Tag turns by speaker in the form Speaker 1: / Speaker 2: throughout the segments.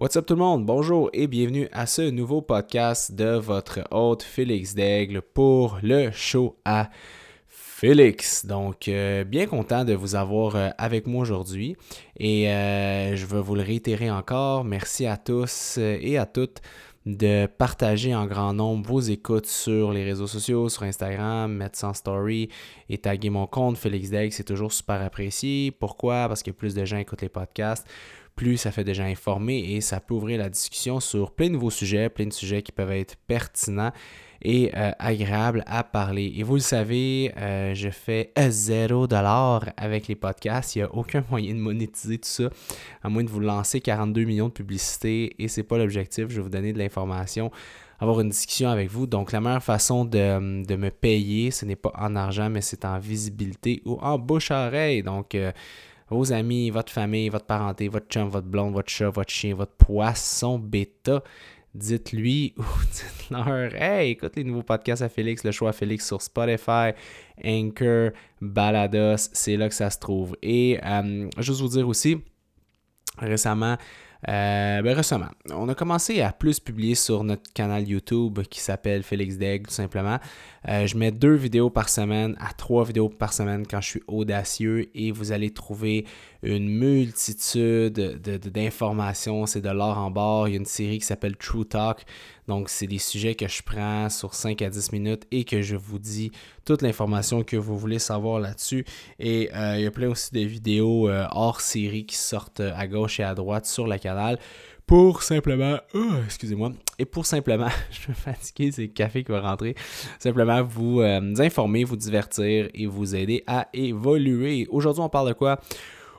Speaker 1: What's up tout le monde? Bonjour et bienvenue à ce nouveau podcast de votre hôte Félix Daigle pour le show à Félix. Donc, euh, bien content de vous avoir euh, avec moi aujourd'hui et euh, je veux vous le réitérer encore. Merci à tous et à toutes de partager en grand nombre vos écoutes sur les réseaux sociaux, sur Instagram, mettre sans story et taguer mon compte Félix Daigle. C'est toujours super apprécié. Pourquoi? Parce que plus de gens écoutent les podcasts plus ça fait déjà informer et ça peut ouvrir la discussion sur plein de nouveaux sujets, plein de sujets qui peuvent être pertinents et euh, agréables à parler. Et vous le savez, euh, je fais 0 avec les podcasts. Il n'y a aucun moyen de monétiser tout ça, à moins de vous lancer 42 millions de publicités et c'est pas l'objectif. Je vais vous donner de l'information avoir une discussion avec vous. Donc, la meilleure façon de, me payer, ce n'est pas en argent, mais c'est en visibilité ou en bouche-oreille. Donc, euh, vos amis, votre famille, votre parenté, votre chum, votre blonde, votre chat, votre chien, votre poisson bêta, dites-lui ou dites-leur Hey, écoute les nouveaux podcasts à Félix, le choix à Félix sur Spotify, Anchor, Balados, c'est là que ça se trouve. Et euh, juste vous dire aussi, récemment, euh, ben récemment, on a commencé à plus publier sur notre canal YouTube qui s'appelle Félix Deg, tout simplement. Euh, je mets deux vidéos par semaine à trois vidéos par semaine quand je suis audacieux et vous allez trouver une multitude d'informations. C'est de l'or en bord. Il y a une série qui s'appelle True Talk. Donc, c'est des sujets que je prends sur 5 à 10 minutes et que je vous dis toute l'information que vous voulez savoir là-dessus. Et euh, il y a plein aussi de vidéos euh, hors série qui sortent à gauche et à droite sur le canal pour simplement, oh, excusez-moi, et pour simplement, je me fatiguer, c'est le café qui va rentrer, simplement euh, vous informer, vous divertir et vous aider à évoluer. Aujourd'hui, on parle de quoi?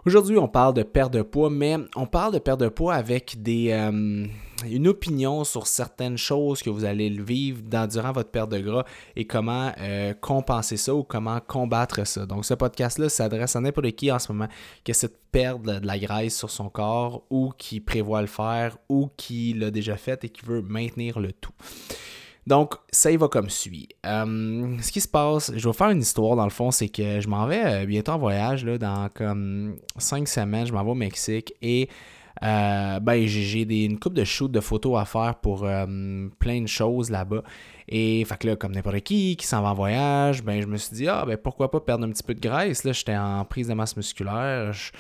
Speaker 1: Aujourd'hui, on parle de perte de poids, mais on parle de perte de poids avec des, euh, une opinion sur certaines choses que vous allez vivre durant votre perte de gras et comment euh, compenser ça ou comment combattre ça. Donc, ce podcast-là s'adresse à n'importe qui en ce moment qui essaie de perdre de la graisse sur son corps ou qui prévoit le faire ou qui l'a déjà fait et qui veut maintenir le tout. Donc, ça y va comme suit. Euh, ce qui se passe, je vais faire une histoire dans le fond, c'est que je m'en vais euh, bientôt en voyage, là, dans comme cinq semaines, je m'en vais au Mexique et euh, ben, j'ai une coupe de shoot de photos à faire pour plein de choses là-bas. Et fait que là, comme n'importe qui qui s'en va en voyage, ben, je me suis dit, ah, ben pourquoi pas perdre un petit peu de graisse? Là, j'étais en prise de masse musculaire. Je,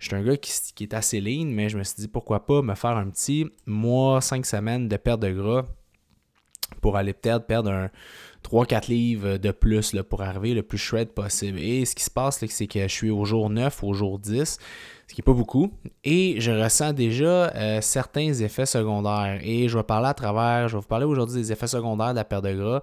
Speaker 1: suis un gars qui, qui, est assez lean, mais je me suis dit, pourquoi pas me faire un petit mois, cinq semaines de perte de gras pour aller peut-être perdre un 3-4 livres de plus pour arriver le plus shred possible. Et ce qui se passe, c'est que je suis au jour 9, au jour 10 ce qui n'est pas beaucoup. Et je ressens déjà euh, certains effets secondaires. Et je vais parler à travers, je vais vous parler aujourd'hui des effets secondaires de la perte de gras.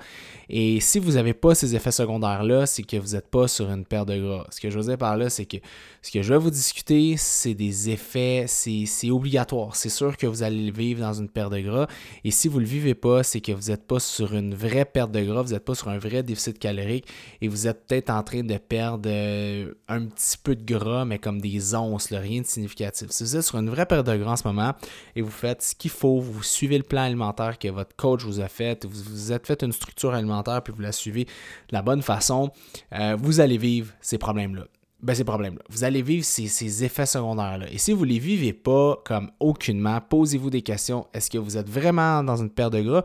Speaker 1: Et si vous n'avez pas ces effets secondaires-là, c'est que vous n'êtes pas sur une perte de gras. Ce que je veux dire par là, c'est que ce que je vais vous discuter, c'est des effets, c'est obligatoire. C'est sûr que vous allez le vivre dans une perte de gras. Et si vous ne le vivez pas, c'est que vous n'êtes pas sur une vraie perte de gras, vous n'êtes pas sur un vrai déficit calorique et vous êtes peut-être en train de perdre euh, un petit peu de gras, mais comme des onces rien de significatif. Si vous êtes sur une vraie période de gras en ce moment et vous faites ce qu'il faut, vous suivez le plan alimentaire que votre coach vous a fait, vous vous êtes fait une structure alimentaire puis vous la suivez de la bonne façon, euh, vous allez vivre ces problèmes-là ben, ces problèmes-là. Vous allez vivre ces, effets secondaires-là. Et si vous ne les vivez pas comme aucunement, posez-vous des questions. Est-ce que vous êtes vraiment dans une perte de gras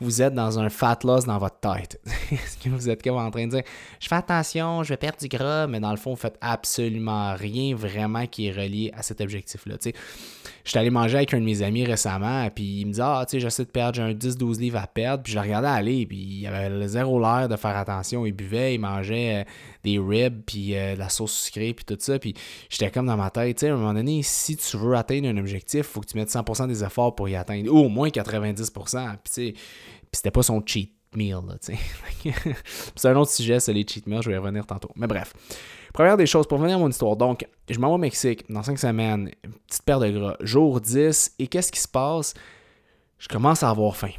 Speaker 1: ou vous êtes dans un fat loss dans votre tête? Est-ce que vous êtes comme en train de dire Je fais attention, je vais perdre du gras, mais dans le fond, vous faites absolument rien vraiment qui est relié à cet objectif-là. Je suis allé manger avec un de mes amis récemment, puis il me dit Ah, tu sais, j'essaie de perdre, j'ai un 10-12 livres à perdre, puis je le regardais aller, puis il avait zéro l'air de faire attention. Il buvait, il mangeait euh, des ribs, puis euh, de la sauce sucrée, puis tout ça. Puis j'étais comme dans ma tête, tu sais, à un moment donné, si tu veux atteindre un objectif, faut que tu mettes 100% des efforts pour y atteindre, ou au moins 90%. Puis tu sais, c'était pas son cheat meal, tu sais. c'est un autre sujet, c'est les cheat meals, je vais y revenir tantôt. Mais bref. Première des choses, pour venir à mon histoire. Donc, je m'en au Mexique dans 5 semaines, petite paire de gras, jour 10, et qu'est-ce qui se passe? Je commence à avoir faim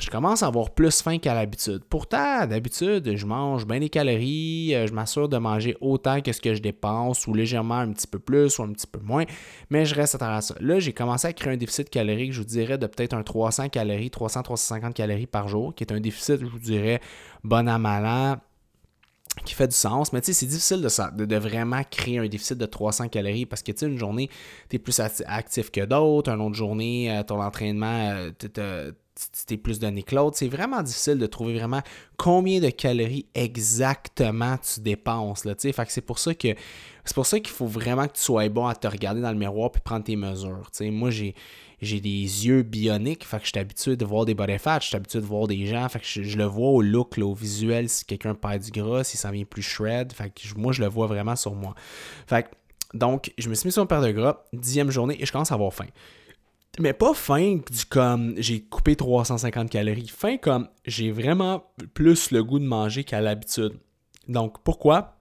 Speaker 1: je commence à avoir plus faim qu'à l'habitude. Pourtant, d'habitude, je mange bien des calories, euh, je m'assure de manger autant que ce que je dépense, ou légèrement un petit peu plus, ou un petit peu moins, mais je reste à ça. Là, j'ai commencé à créer un déficit calorique, je vous dirais, de peut-être un 300 calories, 300-350 calories par jour, qui est un déficit, je vous dirais, bon à mal qui fait du sens, mais tu sais, c'est difficile de, de, vraiment créer un déficit de 300 calories parce que tu sais, une journée, tu es plus actif que d'autres, une autre journée, euh, ton entraînement, euh, tu es plus donné que l'autre. C'est vraiment difficile de trouver vraiment combien de calories exactement tu dépenses. Là, fait que c'est pour ça que c'est pour ça qu'il faut vraiment que tu sois bon à te regarder dans le miroir puis prendre tes mesures. moi, j'ai j'ai des yeux bioniques, fait que je suis habitué de voir des body fat, je suis habitué de voir des gens, fait que je, le vois au look, au visuel, si quelqu'un perd du gras, si ça vient plus shred, fait que moi je le vois vraiment sur moi. Fait donc, je me suis mis sur une paire de gras, dixième journée, et je commence à avoir faim. Mais pas faim du comme j'ai coupé 350 calories, faim comme j'ai vraiment plus le goût de manger qu'à l'habitude. Donc, pourquoi?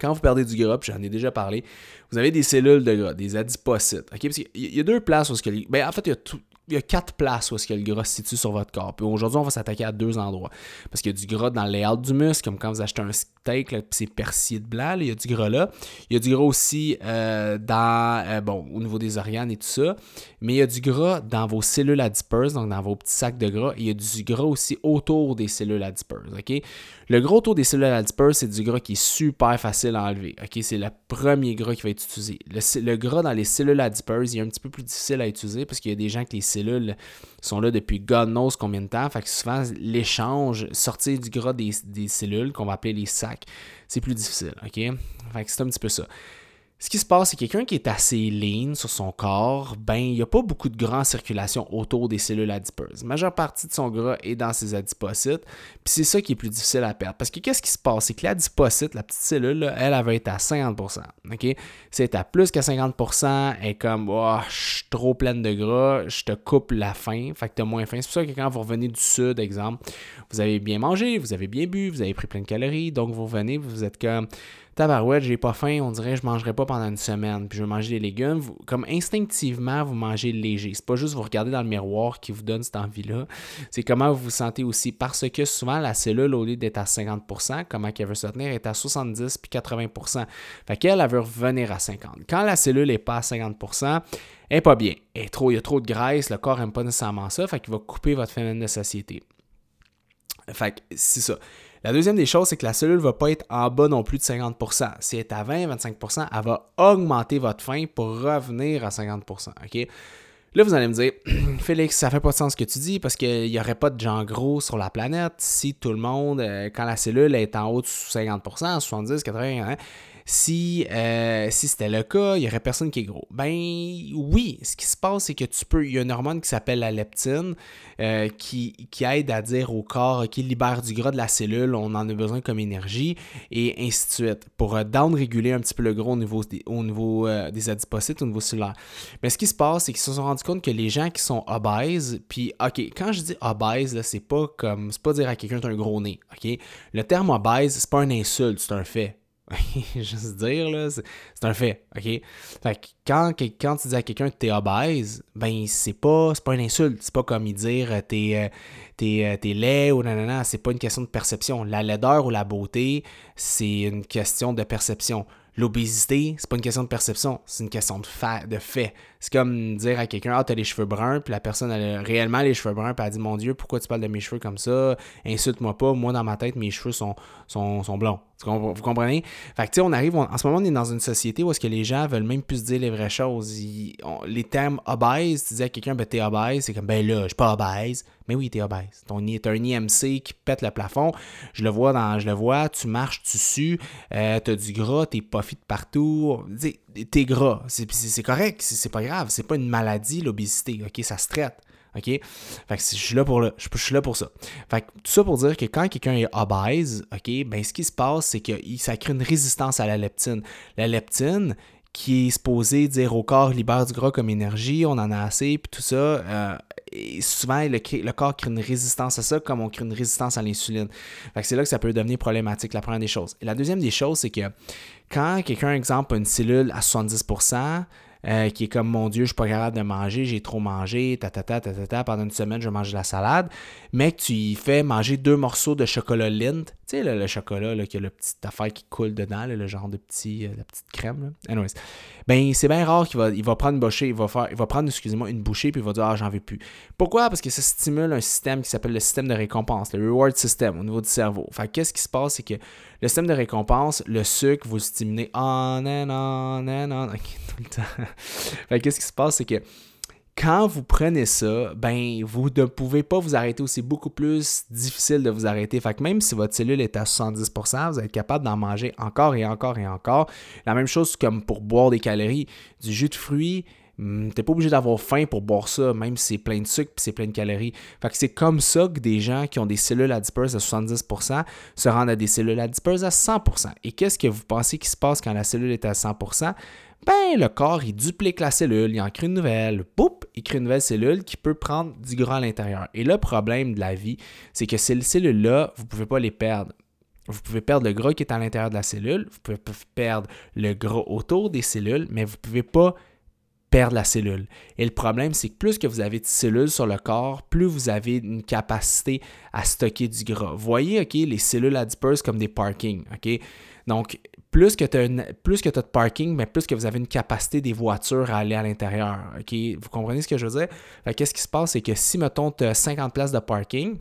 Speaker 1: Quand vous perdez du gras, j'en ai déjà parlé, vous avez des cellules de gras, des adipocytes. OK? Parce il y a deux places où ce que. Ben, en fait, il y a tout, il y a quatre places où est-ce que le gras se situe sur votre corps. Puis aujourd'hui, on va s'attaquer à deux endroits. Parce qu'il y a du gras dans le layout du muscle, comme quand vous achetez un steak, puis c'est persillé de blanc, il y a du gras là. Il y a du gras aussi euh, dans, euh, bon, au niveau des organes et tout ça. Mais il y a du gras dans vos cellules adipeuses, donc dans vos petits sacs de gras. Et il y a du gras aussi autour des cellules adipeuses. OK? Le gras autour des cellules adipeuses, c'est du gras qui est super facile à enlever. C'est le premier gras qui va être utilisé. Le, le, gras dans les cellules adipeuses, il est un petit peu plus difficile à utiliser parce qu'il y a des gens qui les cellules sont là depuis God knows combien de temps. Fait que souvent, l'échange, sortir du gras des, des cellules, qu'on va appeler les sacs, c'est plus difficile. OK? Fait que c'est un petit peu ça. Ce qui se passe, c'est quelqu'un qui est assez lean sur son corps, ben, il n'y a pas beaucoup de gras en circulation autour des cellules adipeuses. La majeure partie de son gras est dans ses adipocytes, puis c'est ça qui est plus difficile à perdre. Parce que qu'est-ce qui se passe? C'est que l'adipocyte, la petite cellule, elle, elle va être à 50%. OK? Si elle est à plus que 50%, elle est comme, oh, je suis trop pleine de gras, je te coupe la faim, fait que tu as moins faim. C'est pour ça que quand vous revenez du sud, exemple, vous avez bien mangé, vous avez bien bu, vous avez pris plein de calories, donc vous revenez, vous êtes comme, tabarouette, j'ai pas faim, on dirait je mangerai pas pendant une semaine, puis je vais manger des légumes. comme instinctivement, vous mangez léger. C'est pas juste vous regarder dans le miroir qui vous donne cette envie-là. C'est comment vous vous sentez aussi. Parce que souvent, la cellule, au lieu d'être à 50%, comment elle veut se tenir, est à 70 puis 80%. Fait qu'elle, elle veut revenir à 50. Quand la cellule n'est pas à 50%, elle n'est pas bien. trop, il y a trop de graisse, le corps n'aime pas nécessairement ça, fait qu'il va couper votre phénomène de satiété. Fait que c'est ça. La deuxième des choses, c'est que la cellule ne va pas être en bas non plus de 50%. Si elle est à 20-25%, elle va augmenter votre faim pour revenir à 50%. OK? Là, vous allez me dire, Félix, ça fait pas de sens ce que tu dis parce qu'il n'y aurait pas de gens gros sur la planète si tout le monde, euh, quand la cellule est en haut de 50%, 70, 80, si, euh, si c'était le cas, il n'y aurait personne qui est gros. Ben oui, ce qui se passe, c'est que tu peux. Il y a une hormone qui s'appelle la leptine euh, qui, qui, aide à dire au corps qu'il libère du gras de la cellule, on en a besoin comme énergie, et ainsi de suite, pour euh, down-réguler un petit peu le gros au niveau, des, adipocytes, au niveau cellulaire. Mais ce qui se passe, c'est qu'ils se sont rendus compte que les gens qui sont obèses, puis OK, quand je dis obèse, c'est pas comme. C'est pas dire à quelqu'un tu as un gros nez. OK? Le terme obèse, c'est pas un insulte, c'est un fait. juste dire, là, c'est un fait, OK? Fait que quand, tu dis à quelqu'un que t'es obèse, ben c'est pas, pas une insulte. C'est pas comme dire euh, t'es euh, euh, t'es laid ou nanana. C'est pas une question de perception. La laideur ou la beauté, c'est une question de perception. L'obésité, c'est pas une question de perception, c'est une question. De fait. C'est comme dire à quelqu'un Ah, t'as les cheveux bruns, puis la personne a réellement les cheveux bruns, puis elle dit Mon Dieu, pourquoi tu parles de mes cheveux comme ça? Insulte-moi pas, moi dans ma tête, mes cheveux sont, sont, sont blonds. Vous comprenez? Fait que, tu sais, on arrive, en ce moment, on est dans une société où est-ce que les gens veulent même plus se dire les vraies choses. les termes obèse, tu dis à quelqu'un, ben, t'es obèse, c'est comme, ben là, je suis pas obèse. Mais oui, t'es obèse. Ton, t'as un IMC qui pète le plafond. Je le vois dans, je le vois, tu marches, tu sues, euh, t'as du gras, t'es pas fit partout. T'es gras. C'est, correct, c'est, pas grave. C'est pas une maladie, l'obésité. OK, ça se traite. OK? Fait que je suis là pour, je, suis là pour ça. Fait que tout ça pour dire que quand quelqu'un est obèse, OK, ben ce qui se passe, c'est que ça crée une résistance à la leptine. La leptine, qui est supposée dire au corps libère du gras comme énergie, on en a assez, puis tout ça. Euh, souvent, le, corps crée une résistance à ça, comme on crée une résistance à l'insuline. C'est là que ça peut devenir problématique, la première des choses. Et la deuxième des choses, c'est que quand quelqu'un, exemple, a une cellule à 70%, euh, qui est comme mon Dieu, je suis pas capable de manger, j'ai trop mangé, ta ta ta ta ta, pendant une semaine, je mange de la salade, mais tu y fais manger deux morceaux de chocolat Lindt, tu sais, le, chocolat, là, qui a le petit affaire qui coule dedans, le genre de petit, euh, la petite crème. Là. Anyways. Ben, c'est bien rare qu'il va, il va prendre une bouchée, il va faire, il va prendre, excusez-moi, une bouchée, puis il va dire, ah, j'en veux plus. Pourquoi? Parce que ça stimule un système qui s'appelle le système de récompense, le reward system au niveau du cerveau. Fait qu'est-ce qui se passe? C'est que le système de récompense, le sucre, vous stimulez, ah, non, non, non, non, tout le temps. fait qu'est-ce qui se passe? C'est que quand vous prenez ça, ben vous ne pouvez pas vous arrêter ou c'est beaucoup plus difficile de vous arrêter. Fait que même si votre cellule est à 70%, vous êtes capable d'en manger encore et encore et encore. La même chose comme pour boire des calories. Du jus de fruits, hmm, T'es pas obligé d'avoir faim pour boire ça, même si c'est plein de sucre et c'est plein de calories. Fait que c'est comme ça que des gens qui ont des cellules adipeuses à 70% se rendent à des cellules adipeuses à 100%. Et qu'est-ce que vous pensez qui se passe quand la cellule est à 100%? Ben le corps, il duplique la cellule, il en crée une nouvelle, boum, il crée une nouvelle cellule qui peut prendre du gras à l'intérieur. Et le problème de la vie, c'est que ces cellules-là, vous ne pouvez pas les perdre. Vous pouvez perdre le gras qui est à l'intérieur de la cellule, vous pouvez perdre le gras autour des cellules, mais vous ne pouvez pas perdre la cellule. Et le problème, c'est que plus que vous avez de cellules sur le corps, plus vous avez une capacité à stocker du gras. Voyez, OK, les cellules adipeuses comme des parkings, OK? Donc, plus que tu as, que de parking, mais plus que vous avez une capacité des voitures à aller à l'intérieur. Vous comprenez ce que je veux dire? Qu'est-ce qui se passe? C'est que si, mettons, tu as 50 places de parking,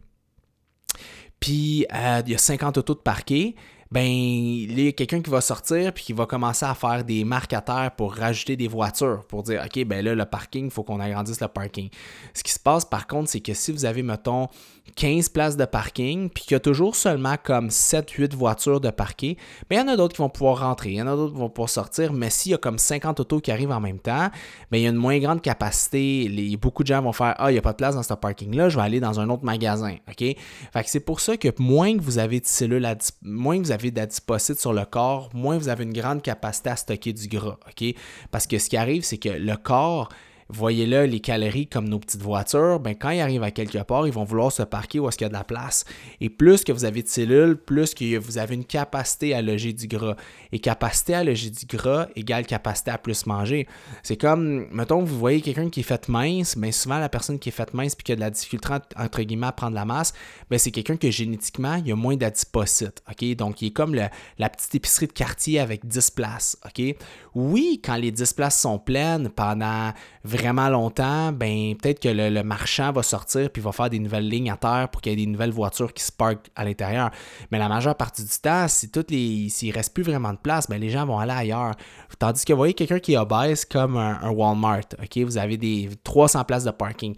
Speaker 1: puis euh, il y a 50 autos de parquet, ben il y a quelqu'un qui va sortir puis qui va commencer à faire des terre pour rajouter des voitures pour dire OK ben là le parking, il faut qu'on agrandisse le parking. Ce qui se passe par contre, c'est que si vous avez mettons 15 places de parking puis qu'il y a toujours seulement comme 7 8 voitures de parquet, ben il y en a d'autres qui vont pouvoir rentrer, il y en a d'autres qui vont pouvoir sortir, mais s'il y a comme 50 autos qui arrivent en même temps, ben il y a une moins grande capacité, les, beaucoup de gens vont faire ah, il n'y a pas de place dans ce parking là, je vais aller dans un autre magasin, OK Fait que c'est pour ça que moins que vous avez de cellules moins que vous avez avez d'adipocytes sur le corps, moins vous avez une grande capacité à stocker du gras. OK? Parce que ce qui arrive, c'est que le corps, voyez là les calories comme nos petites voitures, ben quand ils arrivent à quelque part, ils vont vouloir se parquer où est-ce qu'il y a de la place. Et plus que vous avez de cellules, plus que vous avez une capacité à loger du gras. Et capacité à loger du gras égale capacité à plus manger. C'est comme, mettons, vous voyez quelqu'un qui est fait mince, mais ben, souvent la personne qui est faite mince puis qui a de la difficulté entre guillemets à prendre la masse, ben c'est quelqu'un que génétiquement, il y a moins d'adipocytes. Donc, il est comme la petite épicerie de quartier avec 10 places. OK? Oui, quand les 10 places sont pleines pendant vraiment longtemps, ben peut-être que le, marchand va sortir puis va faire des nouvelles lignes à terre pour qu'il y ait des nouvelles voitures qui se parquent à l'intérieur. Mais la majeure partie du temps, si toutes les s'il reste plus vraiment de place, ben les gens vont aller ailleurs. Tandis que vous voyez quelqu'un qui est obèse comme un, Walmart, OK, vous avez des 300 places de parking.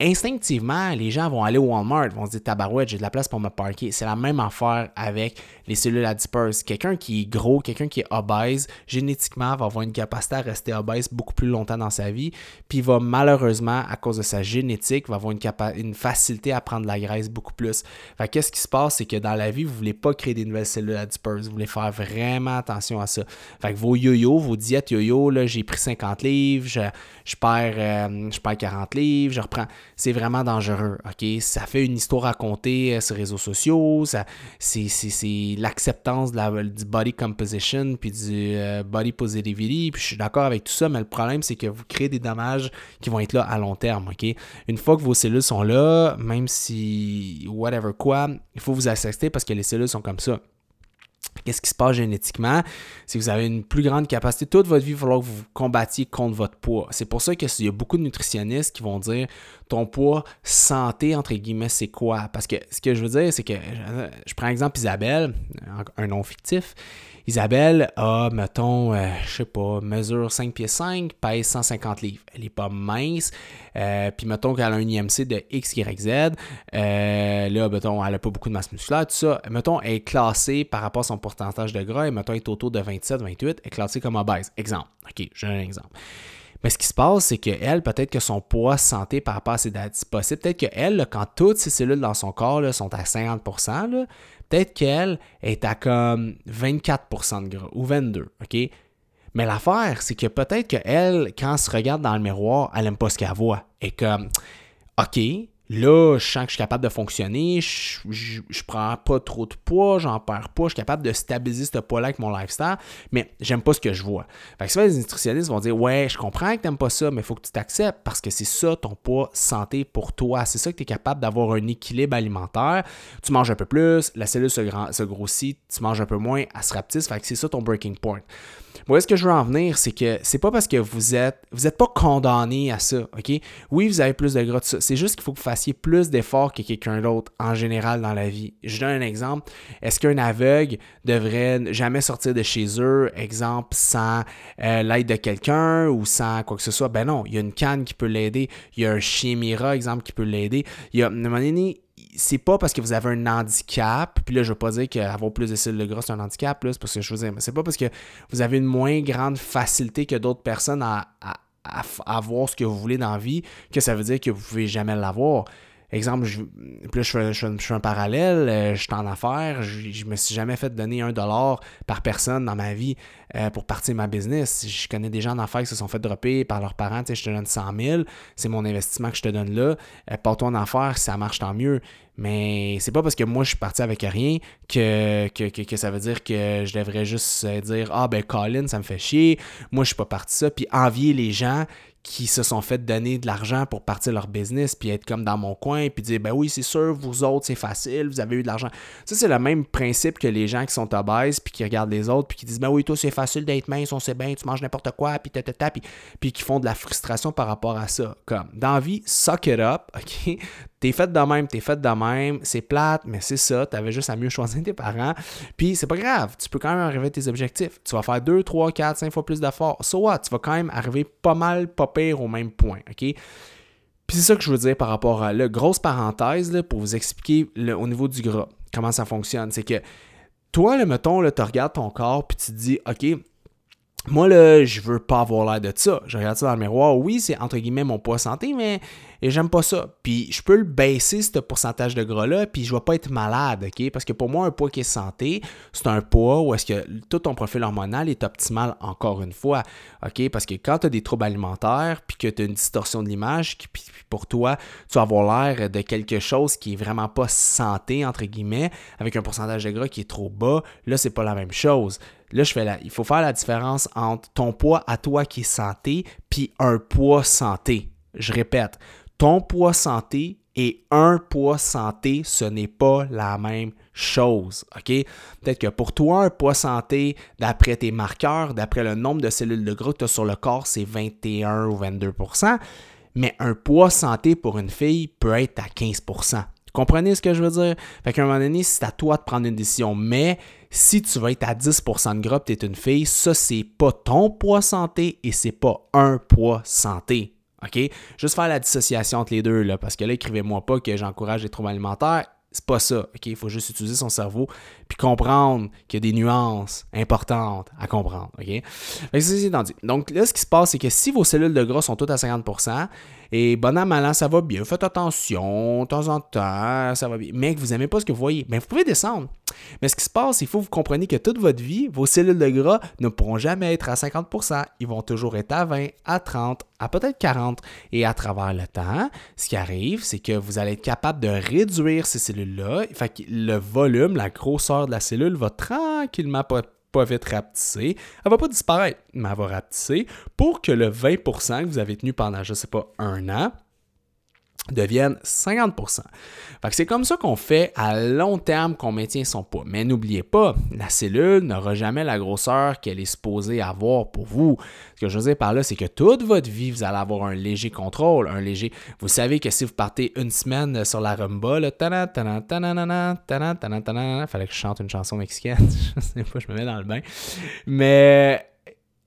Speaker 1: Instinctivement, les gens vont aller au Walmart, vont se dire tabarouette, j'ai de la place pour me parker. C'est la même affaire avec les cellules adipeuses. Quelqu'un qui est gros, quelqu'un qui est obèse, génétiquement va avoir une capacité à rester obèse beaucoup plus longtemps dans sa vie, puis va malheureusement, à cause de sa génétique, va avoir une, une facilité à prendre de la graisse beaucoup plus. Fait qu'est-ce qui se passe, c'est que dans la vie, vous voulez pas créer des nouvelles cellules adipeuses, vous voulez faire vraiment attention à ça. Fait que vos yo-yo, vos diètes yo-yo, là, j'ai pris 50 livres, je, je perds, euh, je perds 40 livres, je reprends. C'est vraiment dangereux, OK? Ça fait une histoire à compter euh, sur les réseaux sociaux, c'est, l'acceptance la, du body composition puis du euh, body positivity. Puis je suis d'accord avec tout ça, mais le problème, c'est que vous créez des dommages qui vont être là à long terme. OK? Une fois que vos cellules sont là, même si whatever quoi, il faut vous accepter parce que les cellules sont comme ça. Qu'est-ce qui se passe génétiquement? Que vous avez une plus grande capacité. Toute votre vie, il va falloir que vous combattiez contre votre poids. C'est pour ça qu'il y a beaucoup de nutritionnistes qui vont dire ton poids santé, entre guillemets, c'est quoi? Parce que ce que je veux dire, c'est que je prends exemple Isabelle, un nom fictif. Isabelle a, mettons, euh, je sais pas, mesure 5 pieds 5, pèse 150 livres. Elle est pas mince. Euh, puis mettons qu'elle a un IMC de X, Y, Z. Euh, là, mettons, elle a pas beaucoup de masse musculaire, tout ça. Mettons, elle est classée par rapport à son pourcentage de gras. Et mettons, elle est autour de 27, 28. Elle est classée comme obèse. Exemple. OK, j'ai un exemple. Mais ce qui se passe, c'est qu'elle, peut-être que son poids santé par rapport à ses possible, peut-être qu'elle, quand toutes ses cellules dans son corps sont à 50% peut-être qu'elle est à comme 24% de gras ou 22, OK? Mais l'affaire, c'est que peut-être qu'elle, quand elle se regarde dans le miroir, elle n'aime pas ce qu'elle voit. Et comme, OK, Là, je sens que je suis capable de fonctionner, je, je, prends pas trop de poids, j'en perds pas, je suis capable de stabiliser ce poids-là avec mon lifestyle, mais j'aime pas ce que je vois. Fait que souvent, les nutritionnistes vont dire Ouais, je comprends que t'aimes pas ça, mais il faut que tu t'acceptes parce que c'est ça ton poids santé pour toi. C'est ça que tu es capable d'avoir un équilibre alimentaire. Tu manges un peu plus, la cellule se, se grossit, tu manges un peu moins, elle se rapetisse. Fait que c'est ça ton breaking point. Moi, ce que je veux en venir, c'est que c'est pas parce que vous êtes vous n'êtes pas condamné à ça, OK? Oui, vous avez plus de gras de ça. C'est juste qu'il faut que vous fassiez plus d'efforts que quelqu'un d'autre en général dans la vie. Je donne un exemple. Est-ce qu'un aveugle devrait jamais sortir de chez eux, exemple, sans euh, l'aide de quelqu'un ou sans quoi que ce soit? Ben non, il y a une canne qui peut l'aider. Il y a un chien Mira, exemple, qui peut l'aider. Il y a, à c'est pas parce que vous avez un handicap, puis là, je veux pas dire qu'avoir plus de cellules de gras, c'est un handicap, là, c'est parce que je veux dire, mais c'est pas parce que vous avez une moins grande facilité que d'autres personnes à, à, avoir ce que vous voulez dans la vie que ça veut dire que vous pouvez jamais l'avoir. Exemple, je, je, fais, un parallèle, euh, je suis en affaires, je, je, me suis jamais fait donner un dollar par personne dans ma vie euh, pour partir ma business. Je connais des gens en affaires qui se sont fait dropper par leurs parents, tu sais, je te donne 100 000, c'est mon investissement que je te donne là. Euh, toi en affaires, si ça marche, tant mieux. Mais c'est pas parce que moi je suis parti avec rien que, que, que, ça veut dire que je devrais juste euh, dire Ah ben Colin, ça me fait chier, moi je suis pas parti ça, puis envier les gens qui se sont fait donner de l'argent pour partir leur business, puis être comme dans mon coin, puis dire, ben oui, c'est sûr, vous autres, c'est facile, vous avez eu de l'argent. Ça, c'est le même principe que les gens qui sont obèses, puis qui regardent les autres, puis qui disent, ben oui, toi, c'est facile d'être mince, on sait bien, tu manges n'importe quoi, puis tata, puis, puis qui font de la frustration par rapport à ça. Comme, dans la vie, suck it up, OK? T'es fait de même, t'es fait de même, c'est plate, mais c'est ça, t'avais juste à mieux choisir tes parents. Puis c'est pas grave, tu peux quand même arriver à tes objectifs. Tu vas faire 2, 3, 4, 5 fois plus d'efforts. So what? Tu vas quand même arriver pas mal, pas pire au même point, OK? Puis c'est ça que je veux dire par rapport à là. Grosse parenthèse là, pour vous expliquer au niveau du gras, comment ça fonctionne. C'est que toi, le mettons, tu regardes ton corps puis tu te dis, OK, moi, là, je veux pas avoir l'air de ça. Je regarde ça dans le miroir. Oui, c'est entre guillemets mon poids santé, mais j'aime pas ça. Puis je peux le baisser, ce pourcentage de gras-là, puis je vais pas être malade, OK? Parce que pour moi, un poids qui est santé, c'est un poids où est-ce que tout ton profil hormonal est optimal encore une fois, OK? Parce que quand tu as des troubles alimentaires, puis que tu as une distorsion de l'image, puis pour toi, tu vas avoir l'air de quelque chose qui est vraiment pas santé, entre guillemets, avec un pourcentage de gras qui est trop bas, là, c'est pas la même chose. Là, je fais il faut faire la différence entre ton poids à toi qui est santé puis un poids santé. Je répète, ton poids santé et un poids santé, ce n'est pas la même chose. OK? Peut-être que pour toi, un poids santé, d'après tes marqueurs, d'après le nombre de cellules de gras que tu as sur le corps, c'est 21 ou 22% mais un poids santé pour une fille peut être à 15% comprenez ce que je veux dire? Fait qu'à un moment donné, c'est à toi de prendre une décision. Mais si tu vas être à 10% de gras tu es une fille, ça, c'est pas ton poids santé et c'est pas un poids santé. OK? Juste faire la dissociation entre les deux, là, parce que là, écrivez-moi pas que j'encourage les troubles alimentaires. C'est pas ça. OK? Il faut juste utiliser son cerveau puis comprendre qu'il y a des nuances importantes à comprendre. OK? c'est Donc là, ce qui se passe, c'est que si vos cellules de gras sont toutes à 50%, et bon an, mal ça va bien. Faites attention, de temps en temps, ça va bien. Mais vous n'aimez pas ce que vous voyez, bien, vous pouvez descendre. Mais ce qui se passe, il faut que vous compreniez que toute votre vie, vos cellules de gras ne pourront jamais être à 50%. Ils vont toujours être à 20, à 30, à peut-être 40. Et à travers le temps, ce qui arrive, c'est que vous allez être capable de réduire ces cellules-là. Fait que le volume, la grosseur de la cellule va tranquillement pas vite rapetisser. Elle va pas disparaître, mais elle va rapetisser pour que le 20% que vous avez tenu pendant, je sais pas, un an, deviennent 50% C'est comme ça qu'on fait à long terme qu'on maintient son poids. Mais n'oubliez pas, la cellule n'aura jamais la grosseur qu'elle est supposée avoir pour vous. Ce que je veux dire par là, c'est que toute votre vie, vous allez avoir un léger contrôle, un léger... Vous savez que si vous partez une semaine sur la rumba, là, fallait que je chante une chanson mexicaine, je sais pas, je me mets dans le bain. Mais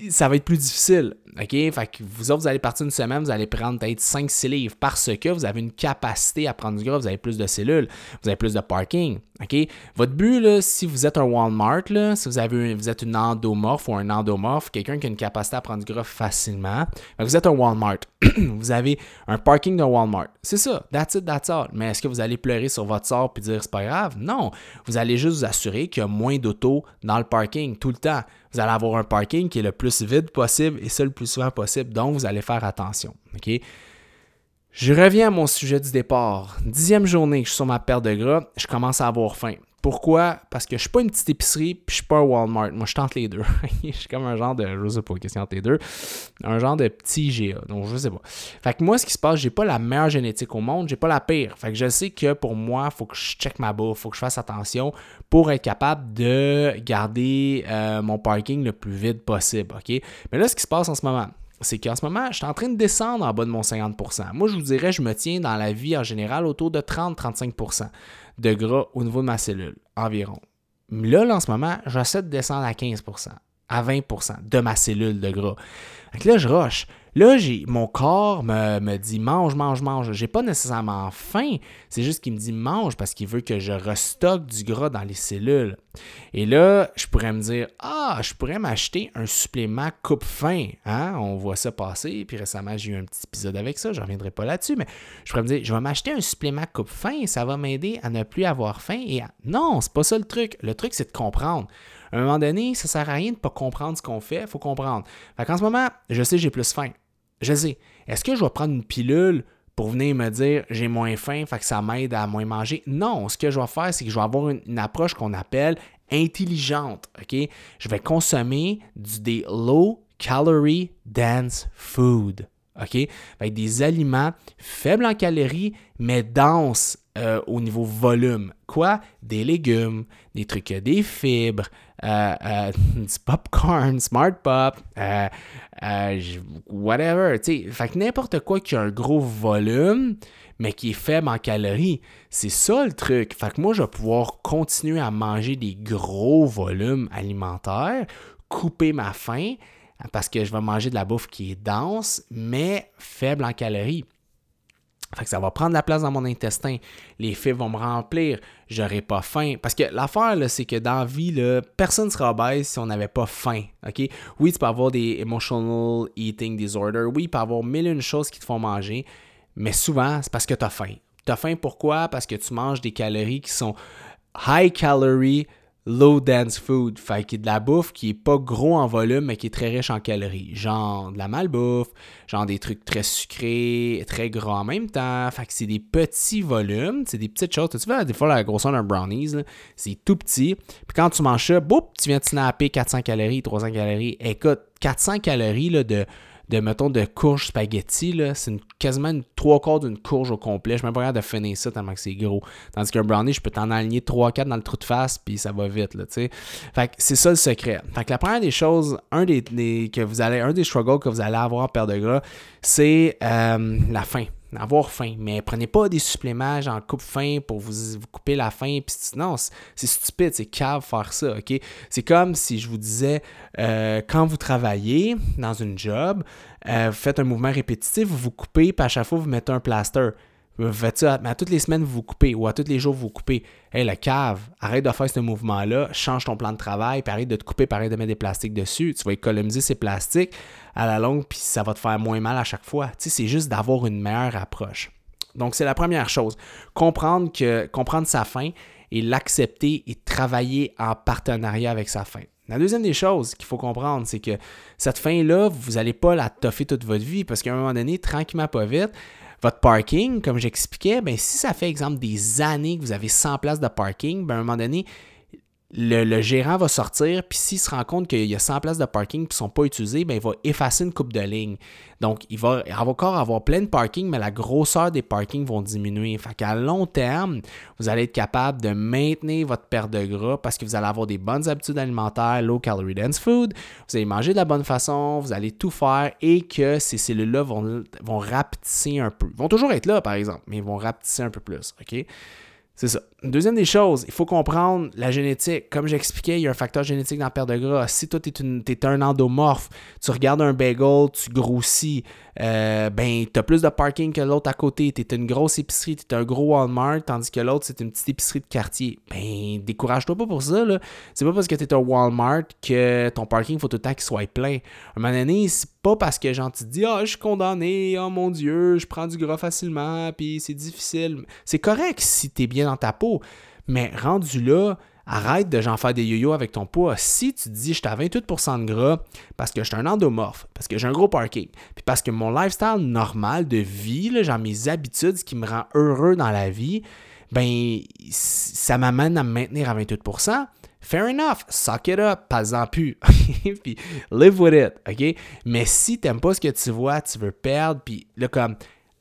Speaker 1: ça va être plus difficile. OK? Fait que vous autres, vous allez partir une semaine, vous allez prendre peut-être 5-6 livres parce que vous avez une capacité à prendre du gras, vous avez plus de cellules, vous avez plus de parking. OK? Votre but, là, si vous êtes un Walmart, là, si vous, avez vous êtes une endomorphe ou un endomorphe, quelqu'un qui a une capacité à prendre du gras facilement, vous êtes un Walmart. vous avez un parking de Walmart. C'est ça. That's it, that's all. Mais est-ce que vous allez pleurer sur votre sort et dire c'est pas grave? Non. Vous allez juste vous assurer qu'il y a moins d'autos dans le parking tout le temps. Vous allez avoir un parking qui est le plus vide possible et ça le plus souvent possible. Donc, vous allez faire attention. OK? Je reviens à mon sujet du départ. Dixième journée je suis sur ma perte de gras, je commence à avoir faim. Pourquoi? Parce que je suis pas une petite épicerie, puis je suis pas un Walmart. Moi, je tente les deux. je suis comme un genre de, je sais pas, entre les deux, un genre de petit GA. Donc, je sais pas. Fait que moi, ce qui se passe, j'ai pas la meilleure génétique au monde, j'ai pas la pire. Fait que je sais que pour moi, faut que je check ma bouffe, faut que je fasse attention pour être capable de garder euh, mon parking le plus vite possible, OK? Mais là, ce qui se passe en ce moment, c'est qu'en ce moment, je suis en train de descendre en bas de mon 50%. Moi, je vous dirais, je me tiens dans la vie en général autour de 30-35% de gras au niveau de ma cellule, environ. Là, là en ce moment, j'essaie de descendre à 15%, à 20% de ma cellule de gras. Donc là, je rush. Là, mon corps me, dit mange, mange, mange. J'ai pas nécessairement faim, c'est juste qu'il me dit mange parce qu'il veut que je restocke du gras dans les cellules. Et là, je pourrais me dire ah, je pourrais m'acheter un supplément coupe faim. Hein? On voit ça passer. Puis récemment, j'ai eu un petit épisode avec ça. Je reviendrai pas là-dessus, mais je pourrais me dire je vais m'acheter un supplément coupe faim et ça va m'aider à ne plus avoir faim. Et à... non, c'est pas ça le truc. Le truc, c'est de comprendre. À un moment donné, ça sert à rien de pas comprendre ce qu'on fait, il faut comprendre. Fait qu'en ce moment, je sais j'ai plus faim. Je sais. Est-ce que je vais prendre une pilule pour venir me dire j'ai moins faim, que ça m'aide à moins manger? Non, ce que je vais faire, c'est que je vais avoir une, approche qu'on appelle intelligente. Je vais consommer du, des low calorie dense food. OK? Avec des aliments faibles en calories, mais denses euh, au niveau volume. Quoi? Des légumes, des trucs, des fibres, euh, euh, du popcorn, smart pop, whatever. Fait que n'importe quoi qui a un gros volume, mais qui est faible en calories. C'est ça le truc. Fait que moi, je vais pouvoir continuer à manger des gros volumes alimentaires, couper ma faim, parce que je vais manger de la bouffe qui est dense, mais faible en calories. Fait que ça va prendre la place dans mon intestin. Les fibres vont me remplir. J'aurai pas faim. Parce que l'affaire, c'est que dans la vie, personne ne sera obèse si on n'avait pas faim. Oui, tu peux avoir des emotional eating disorder. Oui, peut y avoir mille et une choses qui te font manger. Mais souvent, c'est parce que tu as faim. Tu as faim pourquoi? Parce que tu manges des calories qui sont high calorie, low dense food, fait qu'il y a de la bouffe qui est pas gros en volume mais qui est très riche en calories, genre de la malbouffe, genre des trucs très sucrés, très gros en même temps, fait que c'est des petits volumes, c'est des petites choses, tu vois des fois la grosseur d'un brownies, c'est tout petit, puis quand tu manges ça, boum, tu viens de snapper 400 calories, 300 calories, écoute, 400 calories là, de de, mettons, de courge spaghetti, là, c'est quasiment une, trois quarts d'une courge au complet. Je même pas de finir ça tellement que c'est gros. Tandis qu'un brownie, je peux t'en aligner 3-4 dans le trou de face, puis ça va vite, là, tu sais. Fait que c'est ça le secret. Fait que la première des choses, un des, que vous allez, un des struggles que vous allez avoir en perte de gras, c'est euh, la faim avoir faim. Mais prenez pas des suppléments genre coupe faim pour vous, couper la faim. Puis non, c'est stupide, c'est cave faire ça, OK? C'est comme si je vous disais, euh, quand vous travaillez dans une job, euh, vous faites un mouvement répétitif, vous vous coupez, puis à chaque fois, vous mettez un plaster. Vous faites ça, mais à toutes les semaines, vous coupez, ou à tous les jours, vous coupez. Hé, la cave, arrête de faire ce mouvement-là, change ton plan de travail, puis arrête de te couper, arrête de mettre des plastiques dessus. Tu vas économiser ces plastiques à la longue, puis ça va te faire moins mal à chaque fois. Tu sais, c'est juste d'avoir une meilleure approche. Donc, c'est la première chose. Comprendre, que, comprendre sa faim et l'accepter et travailler en partenariat avec sa faim. La deuxième des choses qu'il faut comprendre, c'est que cette faim-là, vous n'allez pas la toffer toute votre vie parce qu'à un moment donné, tranquillement, pas vite, votre parking, comme j'expliquais, ben, si ça fait exemple des années que vous avez 100 places de parking, ben, à un moment donné, le, gérant va sortir, puis s'il se rend compte qu'il y a 100 places de parking qui ne sont pas utilisées, bien, il va effacer une coupe de lignes. Donc, il va, encore avoir plein de parking, mais la grosseur des parkings vont diminuer. Fait qu'à long terme, vous allez être capable de maintenir votre perte de gras parce que vous allez avoir des bonnes habitudes alimentaires, low calorie dense food, vous allez manger de la bonne façon, vous allez tout faire et que ces cellules-là vont, vont rapetisser un peu. Ils vont toujours être là, par exemple, mais ils vont rapetisser un peu plus. OK? C'est ça. Deuxième des choses, il faut comprendre la génétique. Comme j'expliquais, il y a un facteur génétique dans la perte de gras. Si toi, tu es, un endomorphe, tu regardes un bagel, tu grossis, euh, ben, tu as plus de parking que l'autre à côté. Tu es une grosse épicerie, tu es un gros Walmart, tandis que l'autre, c'est une petite épicerie de quartier. Ben, décourage-toi pas pour ça. C'est pas parce que tu es un Walmart que ton parking, faut tout le temps qu'il soit plein. À un moment donné, c'est pas parce que genre, tu te dis, ah, je suis condamné, oh mon Dieu, je prends du gras facilement, puis c'est difficile. C'est correct si tu es bien dans ta peau. Mais rendu là, Arrête de j'en faire des yo-yo avec ton poids. Si tu dis je suis à 28% de gras parce que je suis un endomorphe, parce que j'ai un gros parking, puis parce que mon lifestyle normal de vie, genre mes habitudes, ce qui me rend heureux dans la vie, ben ça m'amène à me maintenir à 28%. Fair enough, suck it up, pas-en plus. puis live with it, OK? Mais si t'aimes pas ce que tu vois, tu veux perdre, puis là, comme,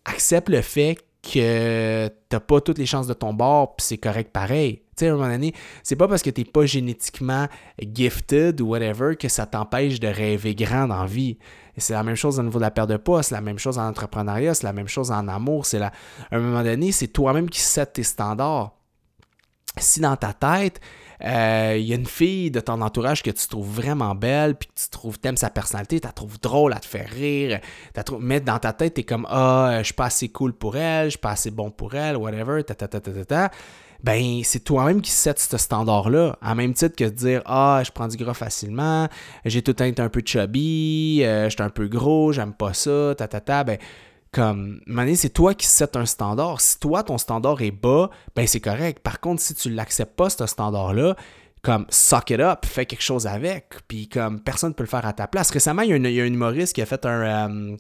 Speaker 1: accepte le fait que t'as pas toutes les chances de ton bord, puis c'est correct pareil. Tu sais, à un moment donné, c'est pas parce que t'es pas génétiquement gifted ou whatever que ça t'empêche de rêver grand dans vie. c'est la même chose au niveau de la perte de poids, c'est la même chose en entrepreneuriat, c'est la même chose en amour. C'est la... À un moment donné, c'est toi-même qui set tes standards. Si dans ta tête, il euh, y a une fille de ton entourage que tu trouves vraiment belle, puis que tu trouves, t'aimes sa personnalité, tu la trouves drôle, à te faire rire, mais dans ta tête, tu es comme Ah, je suis pas assez cool pour elle, je suis pas assez bon pour elle, whatever, ta ta ta ta ta. Ben, c'est toi-même qui set ce standard-là. À même titre que de dire Ah, je prends du gras facilement, j'ai tout le temps été un peu chubby, euh, je suis un peu gros, j'aime pas ça, ta ta ta. Ben, comme, mané, c'est toi qui set un standard. Si toi, ton standard est bas, ben c'est correct. Par contre, si tu l'acceptes pas, ce standard-là, comme, suck it up, fais quelque chose avec. Puis comme, personne ne peut le faire à ta place. Récemment, il y a, il y un humoriste qui a fait un... Euh,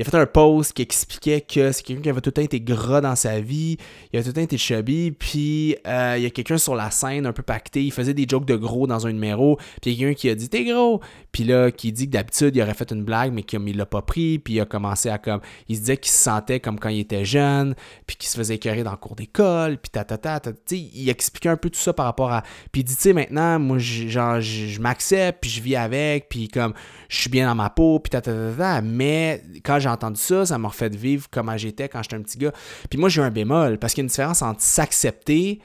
Speaker 1: il a fait un post qui expliquait que c'est quelqu'un qui avait tout le temps été gras dans sa vie, il avait tout le temps été chubby, puis euh, il y a quelqu'un sur la scène un peu pacté, il faisait des jokes de gros dans un numéro, puis il y a quelqu'un qui a dit T'es gros Puis là, qui dit que d'habitude, il aurait fait une blague, mais qu'il l'a pas pris, puis il a commencé à comme. Il se disait qu'il se sentait comme quand il était jeune, puis qu'il se faisait écœurer dans le cours d'école, puis ta ta ta. Sais, il expliquait un peu tout ça par rapport à. Puis il dit Tu sais, maintenant, moi, genre, je m'accepte, puis je vis avec, puis comme je suis bien dans ma peau, puis ta, ta, ta, ta, mais quand j'ai entendu ça, ça m'a refait vivre comme j'étais quand j'étais un petit gars. Puis moi, j'ai un bémol, parce qu'il y a une différence entre s'accepter,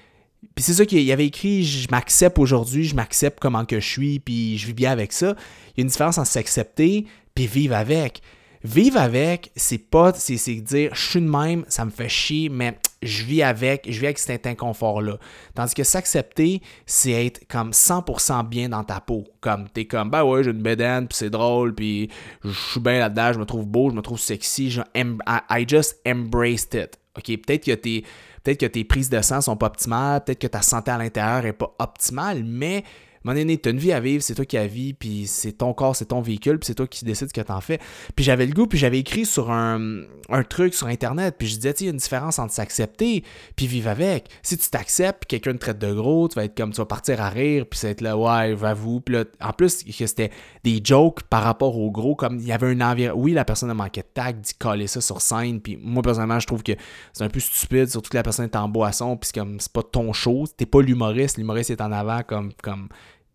Speaker 1: puis c'est ça qu'il avait écrit, je m'accepte aujourd'hui, je m'accepte comment que je suis, puis je vis bien avec ça. Il y a une différence entre s'accepter, puis vivre avec. Vivre avec, c'est pas, c'est dire, je suis de même, ça me fait chier, mais je vis avec, je vis avec cet inconfort-là. Tandis que s'accepter, c'est être comme 100% bien dans ta peau. Comme, t'es comme, ben ouais, j'ai une bédaine, puis c'est drôle, puis je suis bien là-dedans, je me trouve beau, je me trouve sexy, je, I, just embraced it. OK, peut-être que tes, peut-être que tes prises de sang sont pas optimales, peut-être que ta santé à l'intérieur est pas optimale, mais mon aîné, tu as une vie à vivre, c'est toi qui as vie, puis c'est ton corps, c'est ton véhicule, puis c'est toi qui décides ce que tu en fais. Puis j'avais le goût, puis j'avais écrit sur un, truc sur Internet, puis je disais, tu il y a une différence entre s'accepter puis vivre avec. Si tu t'acceptes, quelqu'un te traite de gros, tu vas être comme, tu vas partir à rire, puis ça va être là, ouais, j'avoue. Puis là, en plus, c'était des jokes par rapport au gros, comme il y avait un environnement. Oui, la personne a manqué de tag, dit coller ça sur scène, puis moi, personnellement, je trouve que c'est un peu stupide, surtout que la personne est en boisson, puis c'est comme, c'est pas ton show, t'es pas l'humoriste, l'humoriste est en avant comme, comme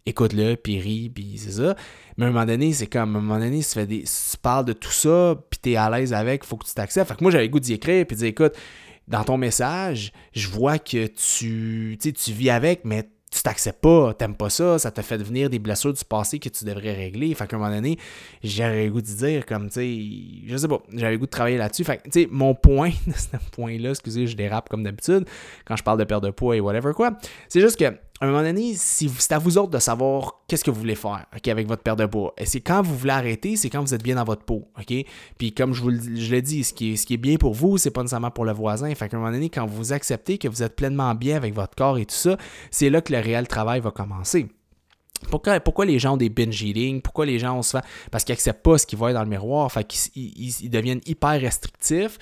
Speaker 1: écoute-le, puis ris, puis c'est ça. Mais à un moment donné, c'est comme, à un moment donné, tu, fais des, tu parles de tout ça, puis t'es à l'aise avec, faut que tu t'acceptes. Fait que moi, j'avais goût d'y écrire, puis dire, écoute, dans ton message, je vois que tu, tu vis avec, mais tu t'acceptes pas, t'aimes pas ça, ça te fait devenir des blessures du passé que tu devrais régler. Fait qu'à un moment donné, j'avais goût de dire, comme, tu sais, je sais pas, j'avais goût de travailler là-dessus. Fait que, tu sais, mon point, ce point-là, excusez, je dérape comme d'habitude quand je parle de perte de poids et whatever quoi, c'est juste que à un moment donné, si c'est à vous autres de savoir qu'est-ce que vous voulez faire avec votre perte de poids. Et c'est quand vous voulez arrêter, c'est quand vous êtes bien dans votre peau. ok? Puis comme je vous je l'ai dit, ce qui, est, ce qui est bien pour vous, c'est pas nécessairement pour le voisin. Fait qu'à un moment donné, quand vous acceptez que vous êtes pleinement bien avec votre corps et tout ça, c'est là que le réel travail va commencer. Pourquoi, les gens ont des binge eating? Pourquoi les gens ont se. Parce qu'ils n'acceptent pas ce qu'ils voient dans le miroir. Fait qu'ils ils, deviennent hyper restrictifs.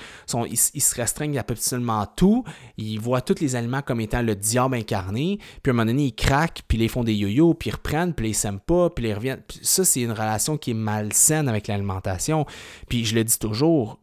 Speaker 1: Ils, se restreignent absolument tout. Ils voient tous les aliments comme étant le diable incarné. Puis à un moment donné, ils craquent, puis ils font des yo-yo, puis ils reprennent, puis ils s'aiment pas, puis ils reviennent. ça, c'est une relation qui est malsaine avec l'alimentation. Puis je le dis toujours,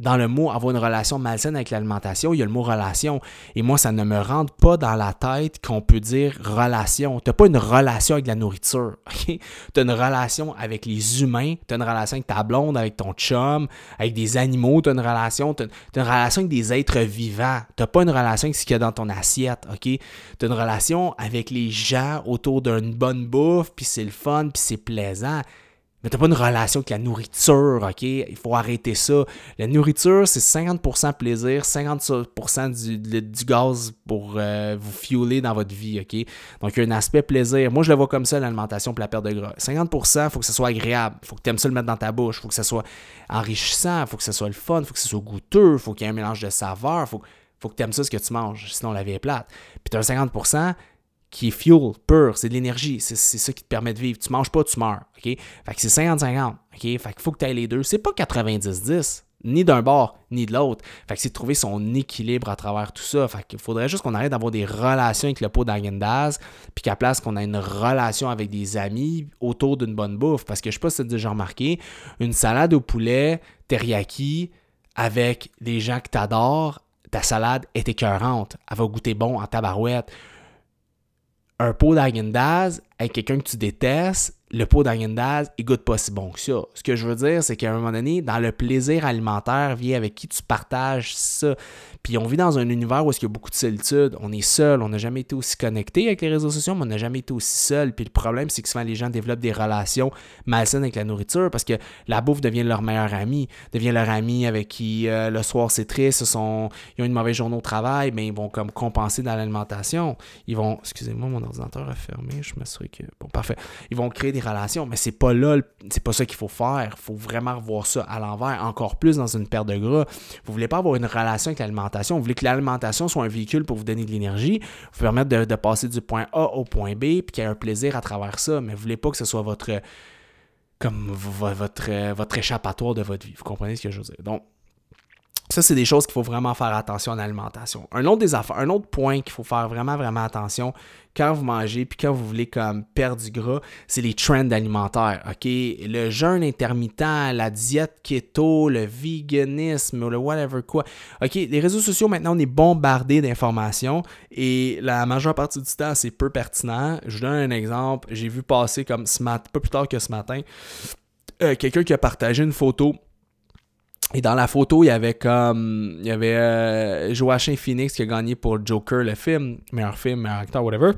Speaker 1: dans le mot avoir une relation malsaine avec l'alimentation, il y a le mot relation. Et moi, ça ne me rentre pas dans la tête qu'on peut dire relation. Tu n'as pas une relation avec la nourriture. Tu as une relation avec les humains, tu as une relation avec ta blonde, avec ton chum, avec des animaux, tu as une relation, une relation avec des êtres vivants. Tu n'as pas une relation avec ce qu'il y a dans ton assiette. ok? Tu as une relation avec les gens autour d'une bonne bouffe, puis c'est le fun, puis c'est plaisant. Mais t'as pas une relation avec la nourriture, OK? Il faut arrêter ça. La nourriture, c'est 50% plaisir, 50% du, du gaz pour euh, vous fueler dans votre vie, OK? Donc, il y a un aspect plaisir. Moi, je le vois comme ça, l'alimentation pour la perte de gras. 50%, il faut que ce soit agréable. Faut que tu aimes ça le mettre dans ta bouche. Faut que ce soit enrichissant. Faut que ce soit le fun. Faut que ce soit goûteux. Faut qu'il y ait un mélange de saveurs. Faut, faut que tu aimes ça ce que tu manges. Sinon, la vie est plate. Puis tu as un 50% qui est fuel pur, c'est de l'énergie, c'est ça qui te permet de vivre. Tu manges pas, tu meurs. Fait que c'est 50-50. OK? Fait qu'il faut que tu aies les deux. C'est pas 90-10 ni d'un bord, ni de l'autre. Fait que c'est de trouver son équilibre à travers tout ça. Fait qu'il faudrait juste qu'on arrête d'avoir des relations avec le pot d'Agendaz, puis qu'à place qu'on ait une relation avec des amis autour d'une bonne bouffe. Parce que je sais pas si tu déjà remarqué, une salade au poulet teriyaki avec des gens que tu adores, ta salade est écœurante. Elle va goûter bon en tabarouette. Un pot d'Agendaz avec quelqu'un que tu détestes, le pot d'Agendaz, il goûte pas si bon que ça. Ce que je veux dire, c'est qu'à un moment donné, dans le plaisir alimentaire, vient avec qui tu partages ça. Puis on vit dans un univers où il y a beaucoup de solitude. On est seul, on n'a jamais été aussi connecté avec les réseaux sociaux, mais on n'a jamais été aussi seul. Puis le problème, c'est que souvent les gens développent des relations malsaines avec la nourriture parce que la bouffe devient leur meilleur ami, devient leur ami avec qui euh, le soir c'est triste, ils, ont une mauvaise journée au travail, mais ils vont comme compenser dans l'alimentation. Ils vont, excusez-moi, mon ordinateur a fermé, je m'assure que, bon, parfait. Ils vont créer des relations, mais c'est pas là, c'est pas ça qu'il faut faire. Il faut vraiment revoir ça à l'envers, encore plus dans une perte de gras. Vous voulez pas avoir une relation avec l'alimentation vous voulez que l'alimentation soit un véhicule pour vous donner de l'énergie, vous permettre de, passer du point A au point B, puis qu'il y ait un plaisir à travers ça. Mais vous voulez pas que ce soit votre comme votre, votre échappatoire de votre vie. Vous comprenez ce que je veux dire? Donc, ça, c'est des choses qu'il faut vraiment faire attention en alimentation. Un autre, point qu'il faut faire vraiment, vraiment attention quand vous mangez puis quand vous voulez comme perdre du gras, c'est les trends alimentaires. Le jeûne intermittent, la diète keto, le véganisme, le whatever quoi. OK? Les réseaux sociaux, maintenant, on est bombardé d'informations et la majeure partie du temps, c'est peu pertinent. Je vous donne un exemple. J'ai vu passer comme ce matin, pas plus tard que ce matin, euh, quelqu'un qui a partagé une photo et dans la photo, il y avait comme. Il y avait euh, Joachim Phoenix qui a gagné pour Joker, le film, meilleur film, meilleur acteur, whatever.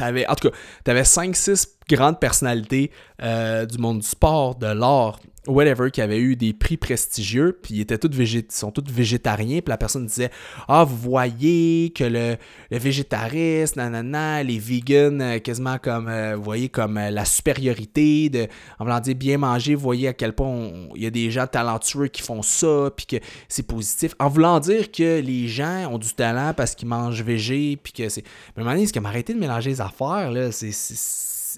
Speaker 1: En tout cas, t'avais 5-6 grandes personnalités euh, du monde du sport, de l'art, whatever, qui avaient eu des prix prestigieux, puis ils étaient tous végét sont tous végétariens, puis la personne disait Ah, vous voyez que le, le végétarisme, nanana, les vegans, euh, quasiment comme, euh, vous voyez, comme la supériorité, de, en voulant dire bien manger, vous voyez à quel point il y a des gens talentueux qui font ça, puis que c'est positif, en voulant dire que les gens ont du talent parce qu'ils mangent végé, puis que c'est. Mais à un moment donné, c'est comme arrêter de mélanger les affaires, là, c'est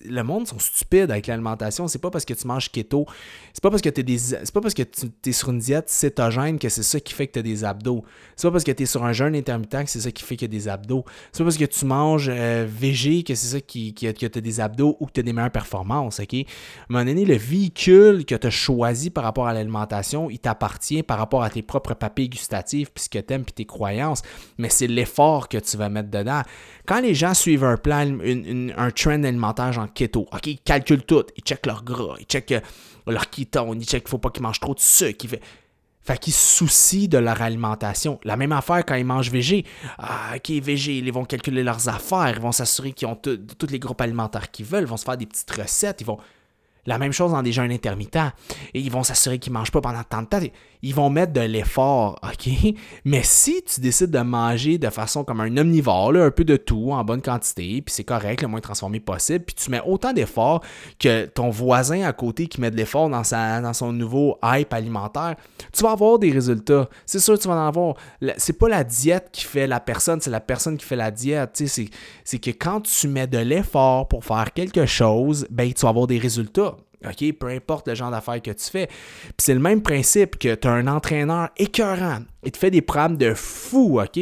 Speaker 1: le monde sont stupides avec l'alimentation. C'est pas parce que tu manges keto, c'est pas parce que tu des c'est pas parce que tu es sur une diète cétogène que c'est ça qui fait que tu as des abdos. C'est pas parce que tu es sur un jeûne intermittent que c'est ça qui fait que tu des abdos. C'est pas parce que tu manges euh, végé que c'est ça qui, que tu as des abdos ou que tu as des meilleures performances, OK? À un moment donné, le véhicule que tu as choisi par rapport à l'alimentation, il t'appartient par rapport à tes propres papilles gustatives, puis ce que tu aimes, puis tes croyances, mais c'est l'effort que tu vas mettre dedans. Quand les gens suivent un plan, un trend alimentaire keto, OK, ils calculent tout, ils checkent leur gras, ils checkent euh, leur ketone, ils checkent qu'il ne faut pas qu'ils mangent trop de sucre. Fait, fait qu'ils se soucient de leur alimentation. La même affaire quand ils mangent végé. Ah, OK, végé, ils vont calculer leurs affaires, ils vont s'assurer qu'ils ont tous les groupes alimentaires qu'ils veulent, ils vont se faire des petites recettes, ils vont la même chose dans des jeûnes intermittents. Et ils vont s'assurer qu'ils ne mangent pas pendant tant de temps. Ils vont mettre de l'effort, OK? Mais si tu décides de manger de façon comme un omnivore, un peu de tout en bonne quantité, puis c'est correct, le moins transformé possible, puis tu mets autant d'efforts que ton voisin à côté qui met de l'effort dans, dans son nouveau hype alimentaire, tu vas avoir des résultats. C'est sûr tu vas en avoir. C'est pas la diète qui fait la personne, c'est la personne qui fait la diète. C'est que quand tu mets de l'effort pour faire quelque chose, ben, tu vas avoir des résultats. OK? Peu importe le genre d'affaires que tu fais. C'est le même principe que tu as un entraîneur écœurant. Il te fait des programmes de fou, OK?